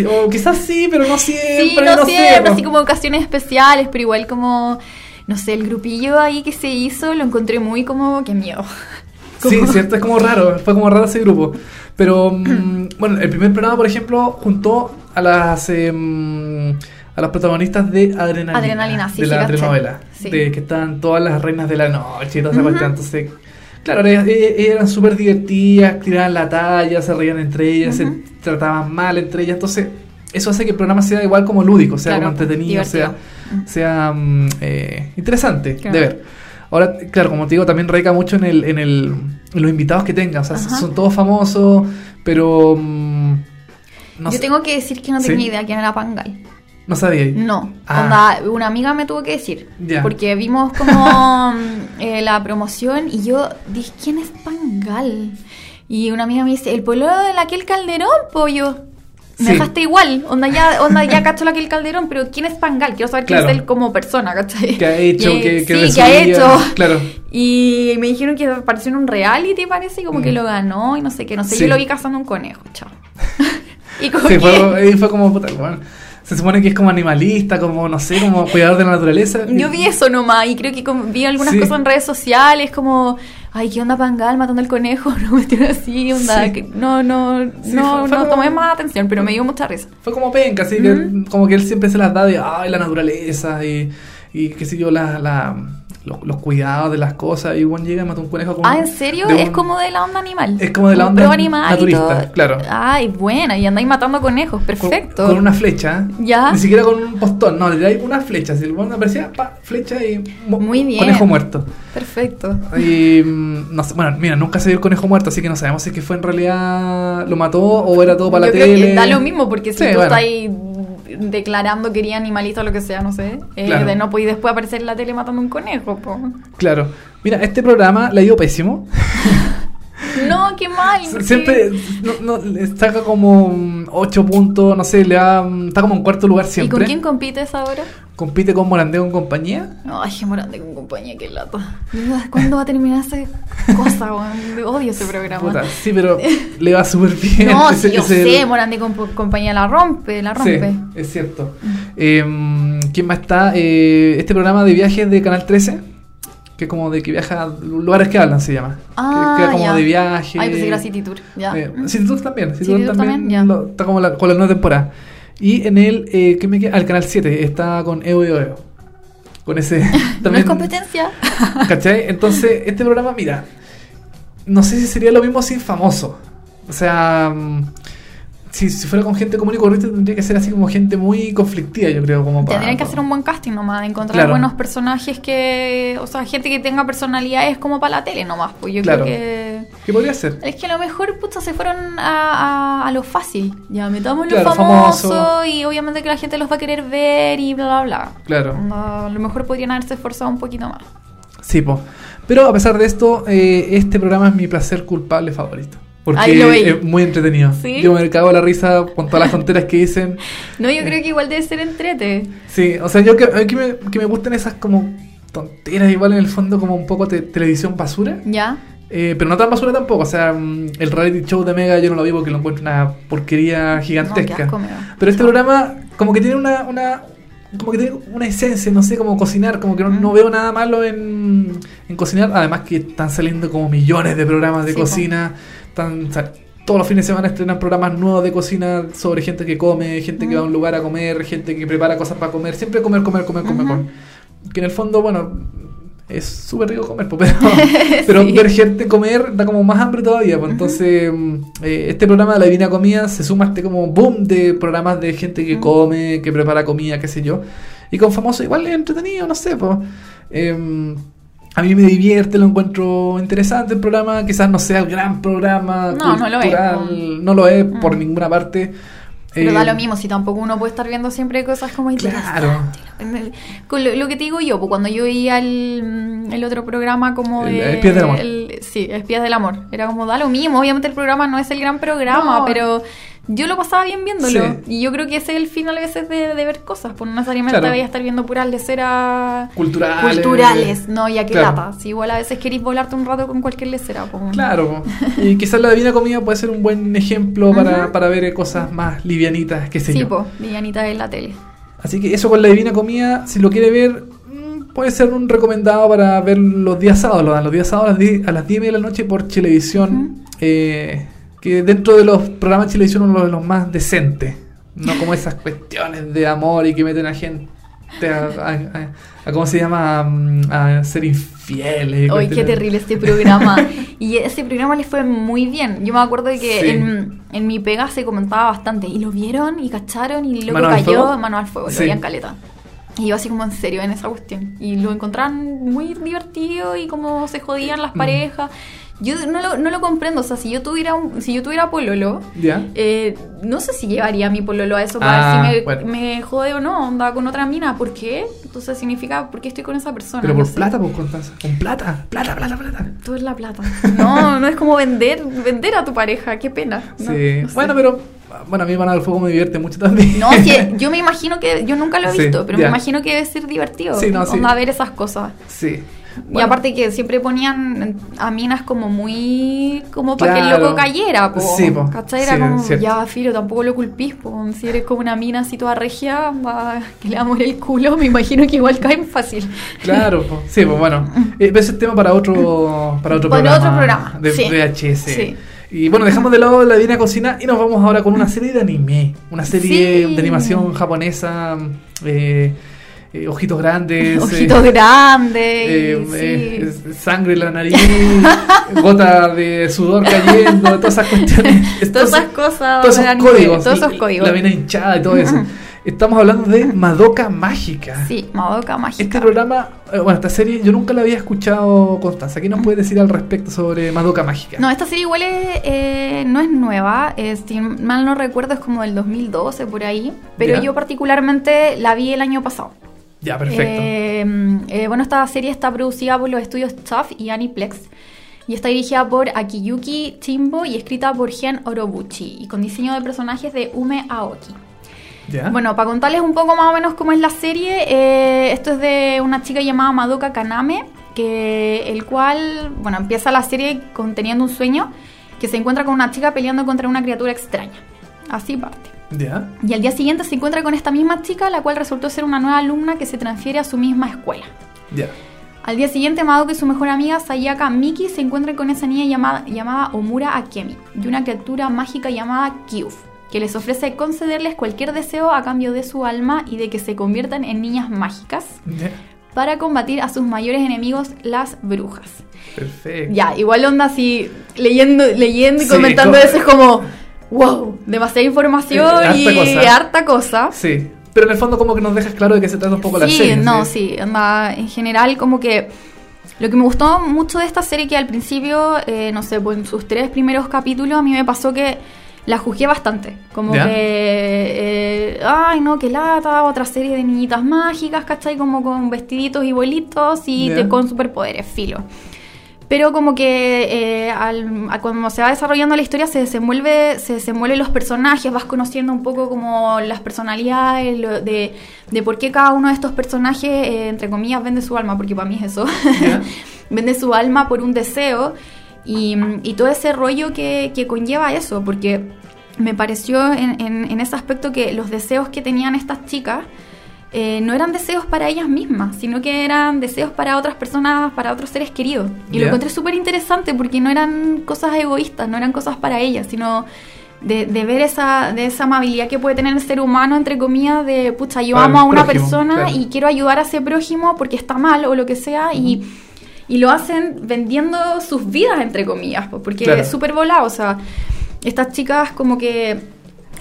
O quizás sí, pero no siempre. Sí, no, siempre, así como ocasiones especiales, pero igual como, no sé, el grupillo ahí que se hizo lo encontré muy como, qué miedo. Sí, cierto, es como raro, fue como raro ese grupo. Pero, mm, bueno, el primer programa, por ejemplo, juntó a las em, a las protagonistas de Adrenalina. Adrenalina, sí, De sí, la telenovela. Sí. De que estaban todas las reinas de la noche y toda esa Ujú. cuestión. Entonces, claro, ellas, ellas eran súper divertidas, tiraban la talla, se reían entre ellas, se trataban mal entre ellas. Entonces, eso hace que el programa sea igual como lúdico, sea Claro, como entretenido, sea, divertido. sea mm, eh, interesante Claro. de ver. Ahora, claro, como te digo, también radica mucho en el, en el en los invitados que tengan. O sea, Ajá. son todos famosos, pero mm, no, Yo sé- tengo que decir que no ¿Sí? tenía idea quién era Pangal. No sabía. No, Ah. onda, una amiga me tuvo que decir. Ya. Porque vimos como eh, la promoción y yo dije, ¿quién es Pangal? Y una amiga me dice, el pueblo de aquel Calderón, pollo. Me Sí. dejaste igual, onda ya, onda ya cacho la aquel Calderón, pero ¿quién es Pangal? Quiero saber quién Claro. es él como persona, ¿cachai? ¿Qué ha hecho? Y- ¿Qué, qué sí, ¿qué ha hecho? Claro. Y me dijeron que apareció en un reality, parece, y como que Mm. lo ganó y no sé qué. No sé, Sí. yo lo vi cazando un conejo, chao. y como Sí, que... fue, fue como, puta, bueno, se supone que es como animalista, como, no sé, como cuidador de la naturaleza. Yo vi eso nomás y creo que como- vi algunas Sí. cosas en redes sociales como, ay, ¿qué onda Pangal matando al conejo? No cuestión así, onda. Sí. que no, no, Sí, no, fue- fue no como- tomé más atención, pero me dio mucha risa. Fue como penca, así que como que él siempre se las da de ay, la naturaleza y, y qué sé yo, la, la, los, los cuidados de las cosas. Y bueno, llega y mata un conejo con Ah, ¿en serio? Es un- como de la onda animal. Es como de la Como onda animal y naturista, todo. claro. Ay, buena, y andáis matando conejos, con, perfecto. con una flecha. Ya. Ni siquiera con un postón, no, le dais una flecha. Si el bueno aparecía, pa, flecha y Muy bien. conejo muerto. Perfecto. Y mm, no sé, bueno, mira, nunca se vio el conejo muerto, así que no sabemos si es que fue en realidad lo mató o era todo para Yo la creo tele. que da lo mismo, porque si Sí, tú bueno. estás ahí declarando que eres animalista o lo que sea, no sé, eh, Claro. de no podéis después aparecer en la tele matando un conejo, po. Claro. Mira, este programa le ha ido pésimo. No, qué mal. porque- Siempre no, no, saca como 8 puntos, no sé, le da, está como en cuarto lugar ¿Y siempre. con quién compites ahora? Compite con Morandeo en compañía. Ay, qué morante con compañía, qué lata. ¿Cuándo va a terminar esa cosa, weón? Odio ese programa. Puta, sí, pero le va súper bien. No, Ese- sí, yo ese- sé, Morante con compañía la rompe, la rompe. Sí, es cierto. Eh, ¿Quién más está? Eh, este programa de viajes de Canal 13, que es como de que viaja a lugares que hablan, se llama. Ah, que, que como ya. de viaje. Ay, que era City Tour, ya. Eh, City Tour también. City City Tour Tour también, también, ya. lo- está como la, con la nueva temporada. Y en el, eh, ¿qué me queda? Al Canal 7 está con Evo y Eo. Con ese. No también, es competencia. ¿Cachai? Entonces, este programa, mira, no sé si sería lo mismo sin famoso. O sea, mm, si, si fuera con gente común y corriente, tendría que ser así como gente muy conflictiva, yo creo. Como para, Tendrían que hacer un buen casting nomás, encontrar Claro. buenos personajes que. O sea, gente que tenga personalidades como para la tele nomás. Pues yo Claro. creo que. ¿Qué podría ser? Es que a lo mejor, puta, se fueron a, a, a lo fácil. Ya, metamos Claro, lo famoso, famoso. y obviamente que la gente los va a querer ver y bla, bla, bla. Claro. A lo mejor podrían haberse esforzado un poquito más. Sí, po. Pero a pesar de esto, eh, este programa es mi placer culpable favorito. Porque lo es muy entretenido. ¿Sí? Yo me cago la risa con todas las tonteras que dicen. No, yo creo que igual debe ser entrete. Sí, o sea, yo que, a mí que, me, que me gustan esas como tonteras, igual en el fondo como un poco de televisión basura. ¿Ya? Eh, pero no tan basura tampoco, o sea, mm, el reality show de Mega yo no lo vi porque lo encuentro una porquería gigantesca. No, asco pero este programa como que tiene una, una como que tiene una esencia, no sé, como cocinar, como que no, no veo nada malo en, en cocinar, además que están saliendo como millones de programas de Sí, cocina, están, todos los fines de semana estrenan programas nuevos de cocina sobre gente que come, gente que va a un lugar a comer, gente que prepara cosas para comer, siempre comer, comer, comer, comer, comer. Que en el fondo, bueno, es súper rico comer, po, pero, pero Sí. ver gente comer da como más hambre todavía. pues, Entonces, eh, este programa de la Divina Comida se suma a este como boom de programas de gente que come, que prepara comida, qué sé yo. Y con famosos igual es entretenido, no sé, pues. Em, a mí me divierte, lo encuentro interesante el programa. Quizás no sea el gran programa No, no lo es, cultural, no lo es por Mm. ninguna parte. Pero Eh, da lo mismo, si tampoco uno puede estar viendo siempre cosas como Claro. interesantes. Con lo, lo que te digo yo, pues cuando yo veía el, mm, el otro programa como El de... Espías del Amor. el- sí, Espías del Amor. Era como, da lo mismo, obviamente el programa no es el gran programa, No. pero yo lo pasaba bien viéndolo. Sí. Y yo creo que ese es el fin a veces de, de ver cosas, pues no necesariamente Claro. a estar viendo puras leceras Culturales. culturales. No, ya que Claro. lata. Si igual a veces queréis volarte un rato con cualquier lecera. Pues, Claro, y quizás la Divina Comida puede ser un buen ejemplo para, para ver cosas más livianitas, qué sé Sí, yo. villanita en la tele. Así que eso con la Divina Comida, si lo quiere ver, mm, puede ser un recomendado para ver los días sábados. Lo dan los días sábados a las 10, a las 10 y media de la noche por Chilevisión. eh, que dentro de los programas de Chilevisión uno de los más decentes. No como esas cuestiones de amor y que meten a gente a, a- a- a- ¿cómo se llama? Mm, A, ser infieles. y Ay, qué terrible este programa. y ese programa les fue muy bien. Yo me acuerdo de que Sí. en, en mi pega se comentaba bastante. Y lo vieron y cacharon y luego ¿Mano al cayó fuego? mano al fuego. Sí. Lo veían caleta. Y yo así como en serio en esa cuestión. Y lo encontraban muy divertido y como se jodían Mm. las parejas. Yo no lo, no lo comprendo. O sea, si yo tuviera un, si yo tuviera pololo, eh, no sé si llevaría a mi pololo a eso para Ah, ver si me, bueno. me jode o no, onda con otra mina. ¿Por qué? Entonces significa, ¿por qué estoy con esa persona? Pero No por plata, pues, Constanza. Con plata, plata, plata, plata. Todo es la plata. No, no es como vender, vender a tu pareja, qué pena. No, sí. no sé. Bueno, pero. Bueno, a mí Mano del Fuego me divierte mucho también. No, sí, yo me imagino que, yo nunca lo he Sí, visto, pero me imagino que debe ser divertido. Sí, no, sí. onda ver esas cosas. Sí. Y aparte que siempre ponían a minas como muy, como para que el loco cayera, po. Sí, po. ¿Cachai? Era Sí, como, cierto. ya, Filo, tampoco lo culpís, po. Si eres como una mina así toda regia, va, que le el culo, me imagino que igual caen fácil. Claro, po. sí, pues bueno. Eh, ese es tema para otro, para otro Para programa. otro programa, De sí. VHS. Sí. Y bueno, dejamos de lado la Divina Cocina y nos vamos ahora con una serie de anime. Una serie Sí. de animación japonesa. eh, eh, ojitos grandes. Ojitos eh, grandes. eh, sí. eh, sangre en la nariz, gota de sudor cayendo, todas esas cuestiones. Todas esas cosas todos esos códigos. todos esos y- y códigos. La vena hinchada y todo eso. Estamos hablando de Madoka Mágica. Sí, Madoka Mágica. Este programa, bueno, esta serie yo nunca la había escuchado, Constanza. ¿Qué nos puedes decir al respecto sobre Madoka Mágica? No, esta serie igual es, eh, no es nueva, eh, si mal no recuerdo es como del 2012 por ahí, pero Ya. yo particularmente la vi el año pasado. Ya, perfecto. Eh, eh, bueno, esta serie está producida por los estudios Tough y Aniplex y está dirigida por Akiyuki Timbo y escrita por Gen Orobuchi y con diseño de personajes de Ume Aoki. Bueno, para contarles un poco más o menos cómo es la serie, eh, esto es de una chica llamada Madoka Kaname, que el cual, bueno, empieza la serie conteniendo un sueño que se encuentra con una chica peleando contra una criatura extraña. Así parte. Y al día siguiente se encuentra con esta misma chica, la cual resultó ser una nueva alumna que se transfiere a su misma escuela. Ya. Al día siguiente, Madoka y su mejor amiga Sayaka Miki se encuentran con esa niña llamada, llamada Omura Akemi y una criatura mágica llamada Kyuf, que les ofrece concederles cualquier deseo a cambio de su alma y de que se conviertan en niñas mágicas para combatir a sus mayores enemigos, las brujas. Perfecto. Ya, igual onda así, leyendo, leyendo y Sí, comentando co- eso es como, wow, demasiada información Eh, harta y cosa. harta cosa. Sí. Pero en el fondo como que nos dejas claro de qué se trata un poco la sí, serie. no, sí, en general como que lo que me gustó mucho de esta serie que al principio, eh, no sé, pues en sus tres primeros capítulos a mí me pasó que la juzgué bastante, como ¿Ya? que, eh, ay no, que lata, otra serie de niñitas mágicas, ¿cachai? Como con vestiditos y bolitos y te- con superpoderes, filo. Pero como que eh, al- a cuando se va desarrollando la historia se desenvuelve, se desenvuelven los personajes, vas conociendo un poco como las personalidades, lo de, de por qué cada uno de estos personajes, eh, entre comillas, vende su alma, porque para mí es eso, vende su alma por un deseo. Y, y todo ese rollo que, que conlleva eso, porque me pareció en, en- en ese aspecto que los deseos que tenían estas chicas eh, no eran deseos para ellas mismas, sino que eran deseos para otras personas, para otros seres queridos. Y Ya. lo encontré súper interesante porque no eran cosas egoístas, no eran cosas para ellas, sino de, de ver esa, de esa amabilidad que puede tener el ser humano, entre comillas, de, pucha, yo amo a una prójimo, persona claro. y quiero ayudar a ese prójimo porque está mal o lo que sea, y, y lo hacen vendiendo sus vidas, entre comillas, po, porque Claro. es súper volado, o sea, estas chicas como que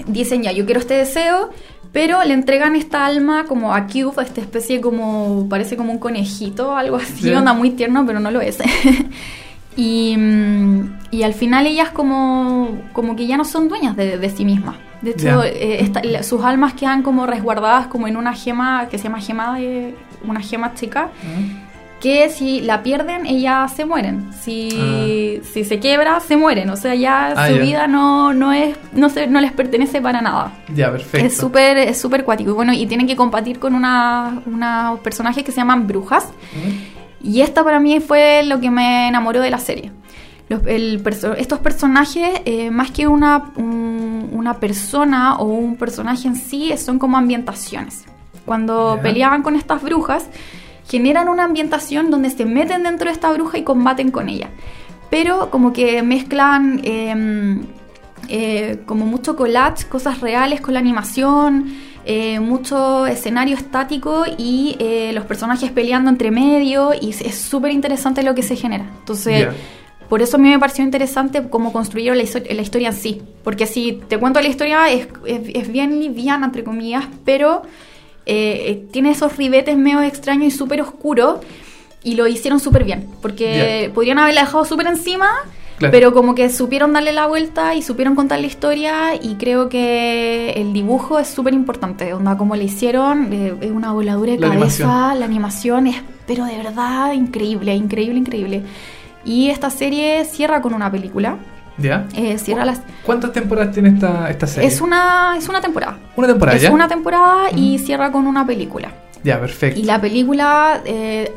dicen, ya, yo quiero este deseo, pero le entregan esta alma como a Cube, esta especie como, parece como un conejito, algo así, Ya. onda muy tierno, pero no lo es. y, mm, y al final ellas como, como que ya no son dueñas de, de sí mismas. De hecho, eh, esta- la- sus almas quedan como resguardadas como en una gema que se llama gema de una gema chica que si la pierden ellas se mueren si, si se quiebra se mueren o sea ya Ah, su ya. vida no no es no se, no les pertenece para nada Ya, perfecto. es súper es súper cuático y bueno y tienen que combatir con una, unos personajes que se llaman brujas y esta para mí fue lo que me enamoró de la serie. Los- el estos personajes, eh, más que una, un- una persona o un personaje en sí, son como ambientaciones. Cuando Ya. peleaban con estas brujas, generan una ambientación donde se meten dentro de esta bruja y combaten con ella. Pero como que mezclan eh, eh, como mucho collage, cosas reales con la animación, eh, mucho escenario estático y eh, los personajes peleando entre medio y es- súper interesante lo que se genera. Entonces, Ya. por eso a mí me pareció interesante cómo construyeron la, la historia en sí. Porque si te cuento la historia es, es, es bien liviana, entre comillas, pero eh, eh, tiene esos ribetes medio extraños y súper oscuros y lo hicieron súper bien. Porque podrían haberla dejado súper encima, Claro. pero como que supieron darle la vuelta y supieron contar la historia y creo que el dibujo es súper importante. Onda, como le hicieron, eh, es una voladura de La cabeza, animación. la animación es, pero de verdad, increíble, increíble, increíble. Y esta serie cierra con una película. ¿Ya? eh, cierra las... ¿Cuántas temporadas tiene esta, esta serie? Es una, es una temporada. Una temporada, es ¿ya? una temporada y cierra con una película. Ya, perfecto. Y la película, eh,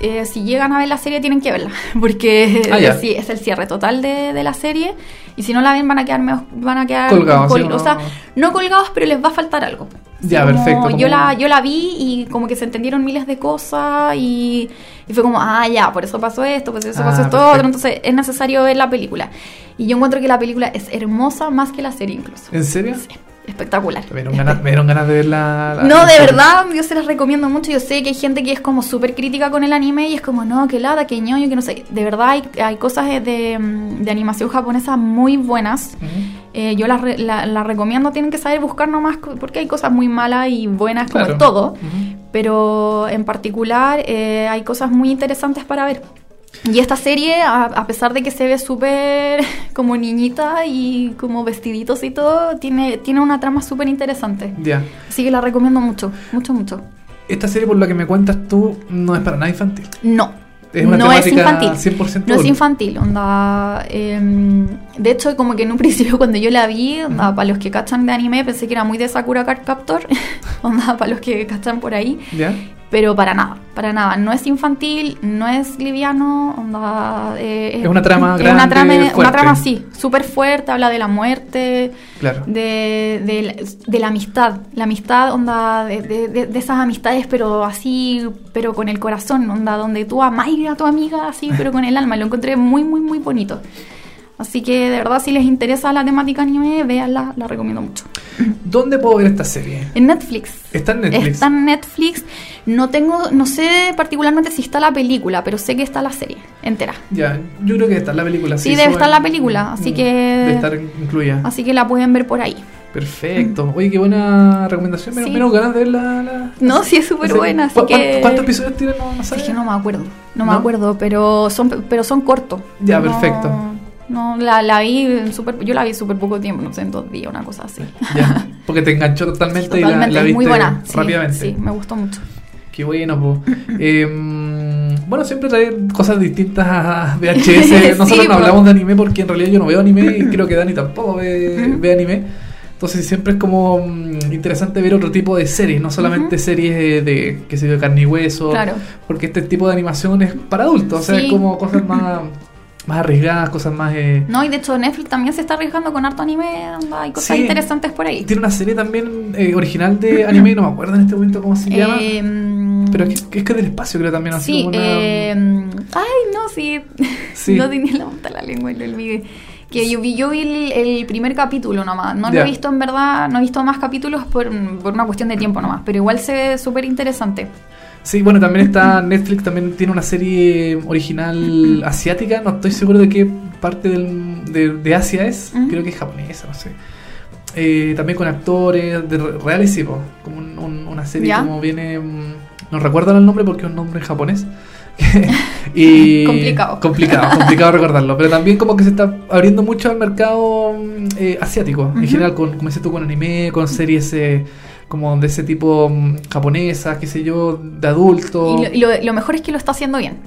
eh, si llegan a ver la serie, tienen que verla. Porque Ah, sí, es el cierre total de, de la serie. Y si no la ven, van a quedar, van a quedar Colgados, col- ¿sí o no? O sea, no colgados, pero les va a faltar algo. Así Ya, como perfecto, como- Yo, la, yo la vi y como que se entendieron miles de cosas y, y fue como, ah, ya, por eso pasó esto, por eso Ah, pasó esto perfecto. otro. Entonces es necesario ver la película. Y yo encuentro que la película es hermosa más que la serie incluso. ¿En serio? Sí, espectacular. Me dieron, ganas, me dieron ganas de ver la... No, de verdad, yo se las recomiendo mucho. Yo sé que hay gente que es como súper crítica con el anime y es como, no, que lada, que ñoño, que no sé. De verdad, hay, hay cosas de, de, mm, de animación japonesa muy buenas. Eh, yo las la, la recomiendo, tienen que saber buscar nomás, porque hay cosas muy malas y buenas como Claro. todo. Pero en particular, eh, hay cosas muy interesantes para ver. Y esta serie, a, a pesar de que se ve súper como niñita y como vestiditos y todo, tiene, tiene una trama súper interesante. Ya. Así que la recomiendo mucho, mucho, mucho. Esta serie, por lo que me cuentas tú, no es para nada infantil. No. Es una no es infantil. 100% No es infantil, onda. em, de hecho, como que en un principio cuando yo la vi, onda, para los que cachan de anime, pensé que era muy de Sakura Card Captor. onda, para los que cachan por ahí. ¿Ya? Pero para nada, para nada. No es infantil, no es liviano, onda. eh, Es una trama es grande, Una trama, una trama sí, súper fuerte, habla de la muerte, Claro. de, de, la- de la amistad. La amistad, onda, de, de- de- de esas amistades, pero así, pero con el corazón, onda, donde tú amas a tu amiga, así, pero con el alma. Lo encontré muy, muy, muy bonito. Así que de verdad, si les interesa la temática anime, véanla, la recomiendo mucho. ¿Dónde puedo ver esta serie? En Netflix. Está en Netflix. Está en Netflix. No tengo, no sé particularmente si está la película, pero sé que está la serie entera. Ya, yo creo que está la película. Sí, debe suben- estar la película, así Mm, que- Debe estar incluida. Así que la pueden ver por ahí. Perfecto. Oye, qué buena recomendación. Me Sí. me dieron ganas de ver la... la- No, sí, es súper buena, así ¿Cu- que... cuánto- ¿Cuántos episodios tiene? No, no Es sabes. que no me acuerdo, no me ¿No? acuerdo, pero son, pero son cortos. Ya, No- perfecto. No, la, la vi en súper, yo la vi súper poco tiempo, no sé, en dos días, una cosa así. Ya, porque te enganchó totalmente, Totalmente, y la, la es viste muy buena. sí, rápidamente. Sí, me gustó mucho. Qué bueno, po. Eh, bueno, siempre traer cosas distintas a VHS. Sí, Nosotros no hablamos de anime porque en realidad yo no veo anime y creo que Dani tampoco ve, ve anime. Entonces siempre es como mm, interesante ver otro tipo de series, no solamente series de, de que se de carne y hueso, Claro. porque este tipo de animación es para adultos, o sea, Sí. es como cosas más, más arriesgadas, cosas más... eh, No, y de hecho Netflix también se está arriesgando con harto anime, anda, hay cosas Sí. interesantes por ahí. Tiene una serie también eh, original de anime, no me acuerdo en este momento cómo se llama, Eh, mm, pero es que, es que del espacio creo también, así Sí, una... eh, ay, no, sí. Sí. no tenía la punta la lengua y lo olvidé. Que yo vi, yo vi el, el primer capítulo nomás. No lo Ya. he visto en verdad, no he visto más capítulos por, por una cuestión de tiempo nomás. Pero igual se ve súper interesante. Sí, bueno, también está Netflix, también tiene una serie original asiática, no estoy seguro de qué parte del- de, de Asia es, Ujú. creo que es japonesa, no sé. Eh, también con actores de re- reales, sí, como un- un- una serie Ya. como viene, mm, no recuerdo el nombre porque es un nombre en japonés. y Complicado. complicado complicado recordarlo pero también como que se está abriendo mucho al mercado mm, eh, asiático en general con como dices tú con anime con series eh, como de ese tipo mm, japonesas qué sé yo de adultos Y, lo, y lo- lo mejor es que lo está haciendo bien.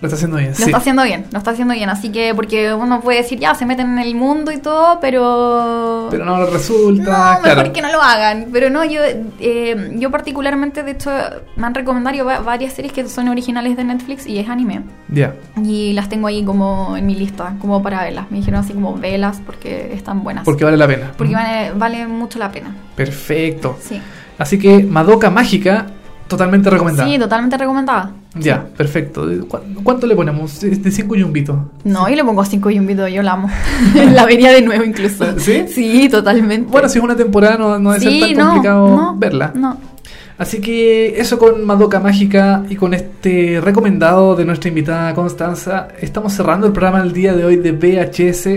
Lo está haciendo bien Lo sí. está haciendo bien, lo está haciendo bien. Así que, porque uno puede decir, ya, se meten en el mundo y todo, pero. pero no resulta No, mejor claro que no lo hagan. Pero no, yo eh, yo particularmente, de hecho, me han recomendado va- varias series que son originales de Netflix y es anime. ya Y las tengo ahí como en mi lista, como para verlas. Me dijeron así como velas porque están buenas. porque vale la pena Porque Mm. vale, vale mucho la pena. perfecto Sí. así que Madoka Mágica totalmente recomendada Sí, totalmente recomendada. ya perfecto ¿Cu- ¿cuánto le ponemos? de 5 yumbitos No, y le pongo cinco y un video, yo la amo. la vería de nuevo incluso. ¿Sí? Sí, totalmente. bueno si es una temporada no, no debe ser Sí, tan no, complicado no, verla No. Así que eso con Madoka Mágica y con este recomendado de nuestra invitada Constanza, estamos cerrando el programa el día de hoy de VHS.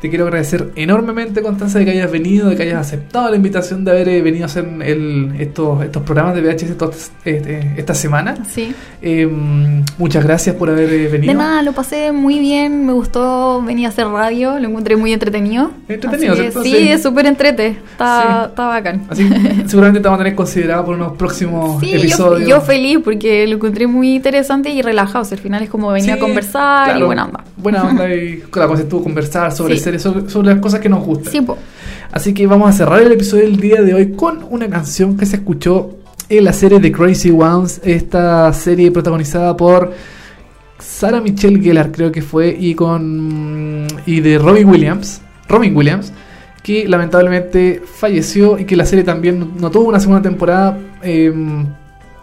Te quiero agradecer enormemente, Constanza, de que hayas venido, de que hayas aceptado la invitación de haber eh, venido a hacer el- estos, estos programas de VHS todas- este, esta semana. Sí. Eh, muchas gracias por haber eh, venido. De nada, lo pasé muy bien, me gustó venir a hacer radio, lo encontré muy entretenido. Entretenido, que sí, es súper entrete, está, Sí. está bacán. Así que seguramente te vamos a tener considerado por unos próximos Sí, yo, episodios. yo feliz porque lo encontré muy interesante y relajado. o sea, al final es como venir Sí, a conversar claro. y buena onda. Buena onda y con la cosa estuvo conversar sobre Sobre, sobre las cosas que nos gustan. Sí. Así que vamos a cerrar el episodio del día de hoy con una canción que se escuchó en la serie de Crazy Ones, esta serie protagonizada por Sarah Michelle Gellar, creo que fue, y con y de Robin Williams, Robin Williams, que lamentablemente falleció y que la serie también no tuvo una segunda temporada. eh,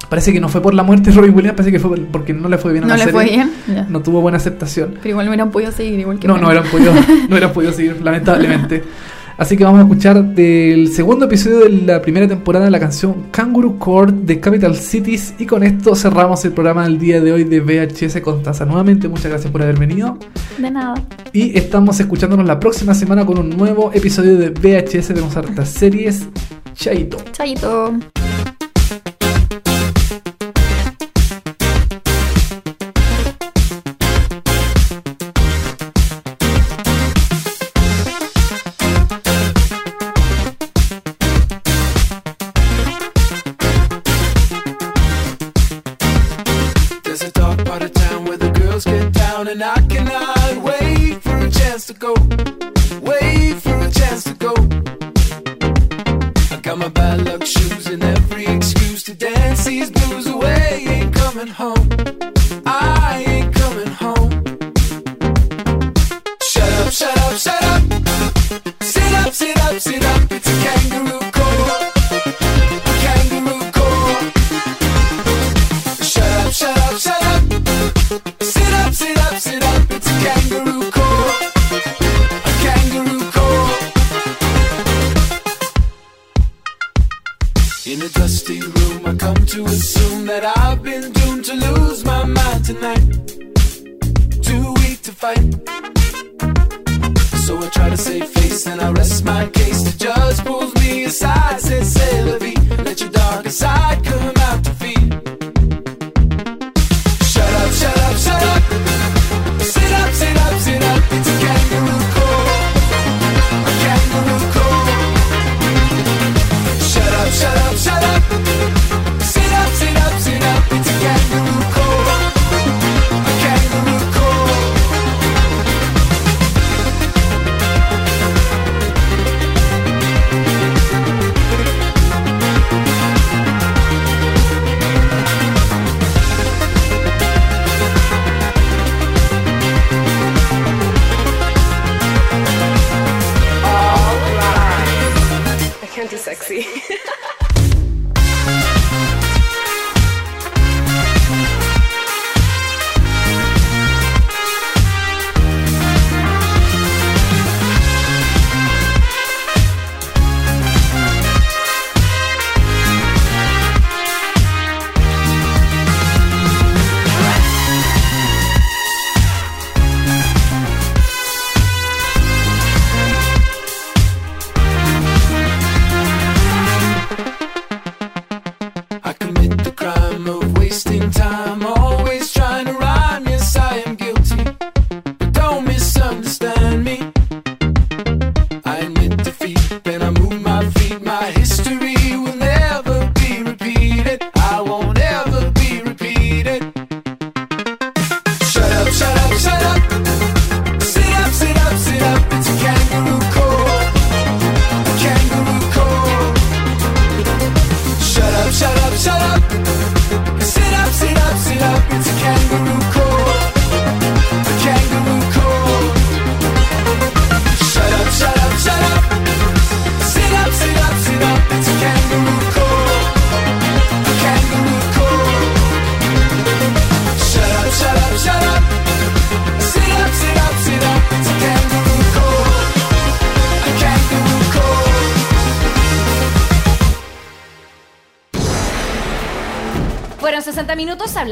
parece que no fue por la muerte de Robin Williams, parece que fue porque no le fue bien a ¿No la le serie. fue bien? No tuvo buena aceptación. Pero igual no hubieran podido seguir, igual que No, no hubieran podido, no hubieran podido seguir, lamentablemente. Así que vamos a escuchar del segundo episodio de la primera temporada la canción Kangaroo Court de Capital Cities. Y con esto cerramos el programa del día de hoy de VHS Constanza. Nuevamente, muchas gracias por haber venido. De nada. Y estamos escuchándonos la próxima semana con un nuevo episodio de VHS. Tenemos hartas series. Chaito. Chaito. And I cannot wait for a chance to go. Wait for a chance to go. I got my bad luck shoes and every excuse to dance these blues away. Ain't coming home.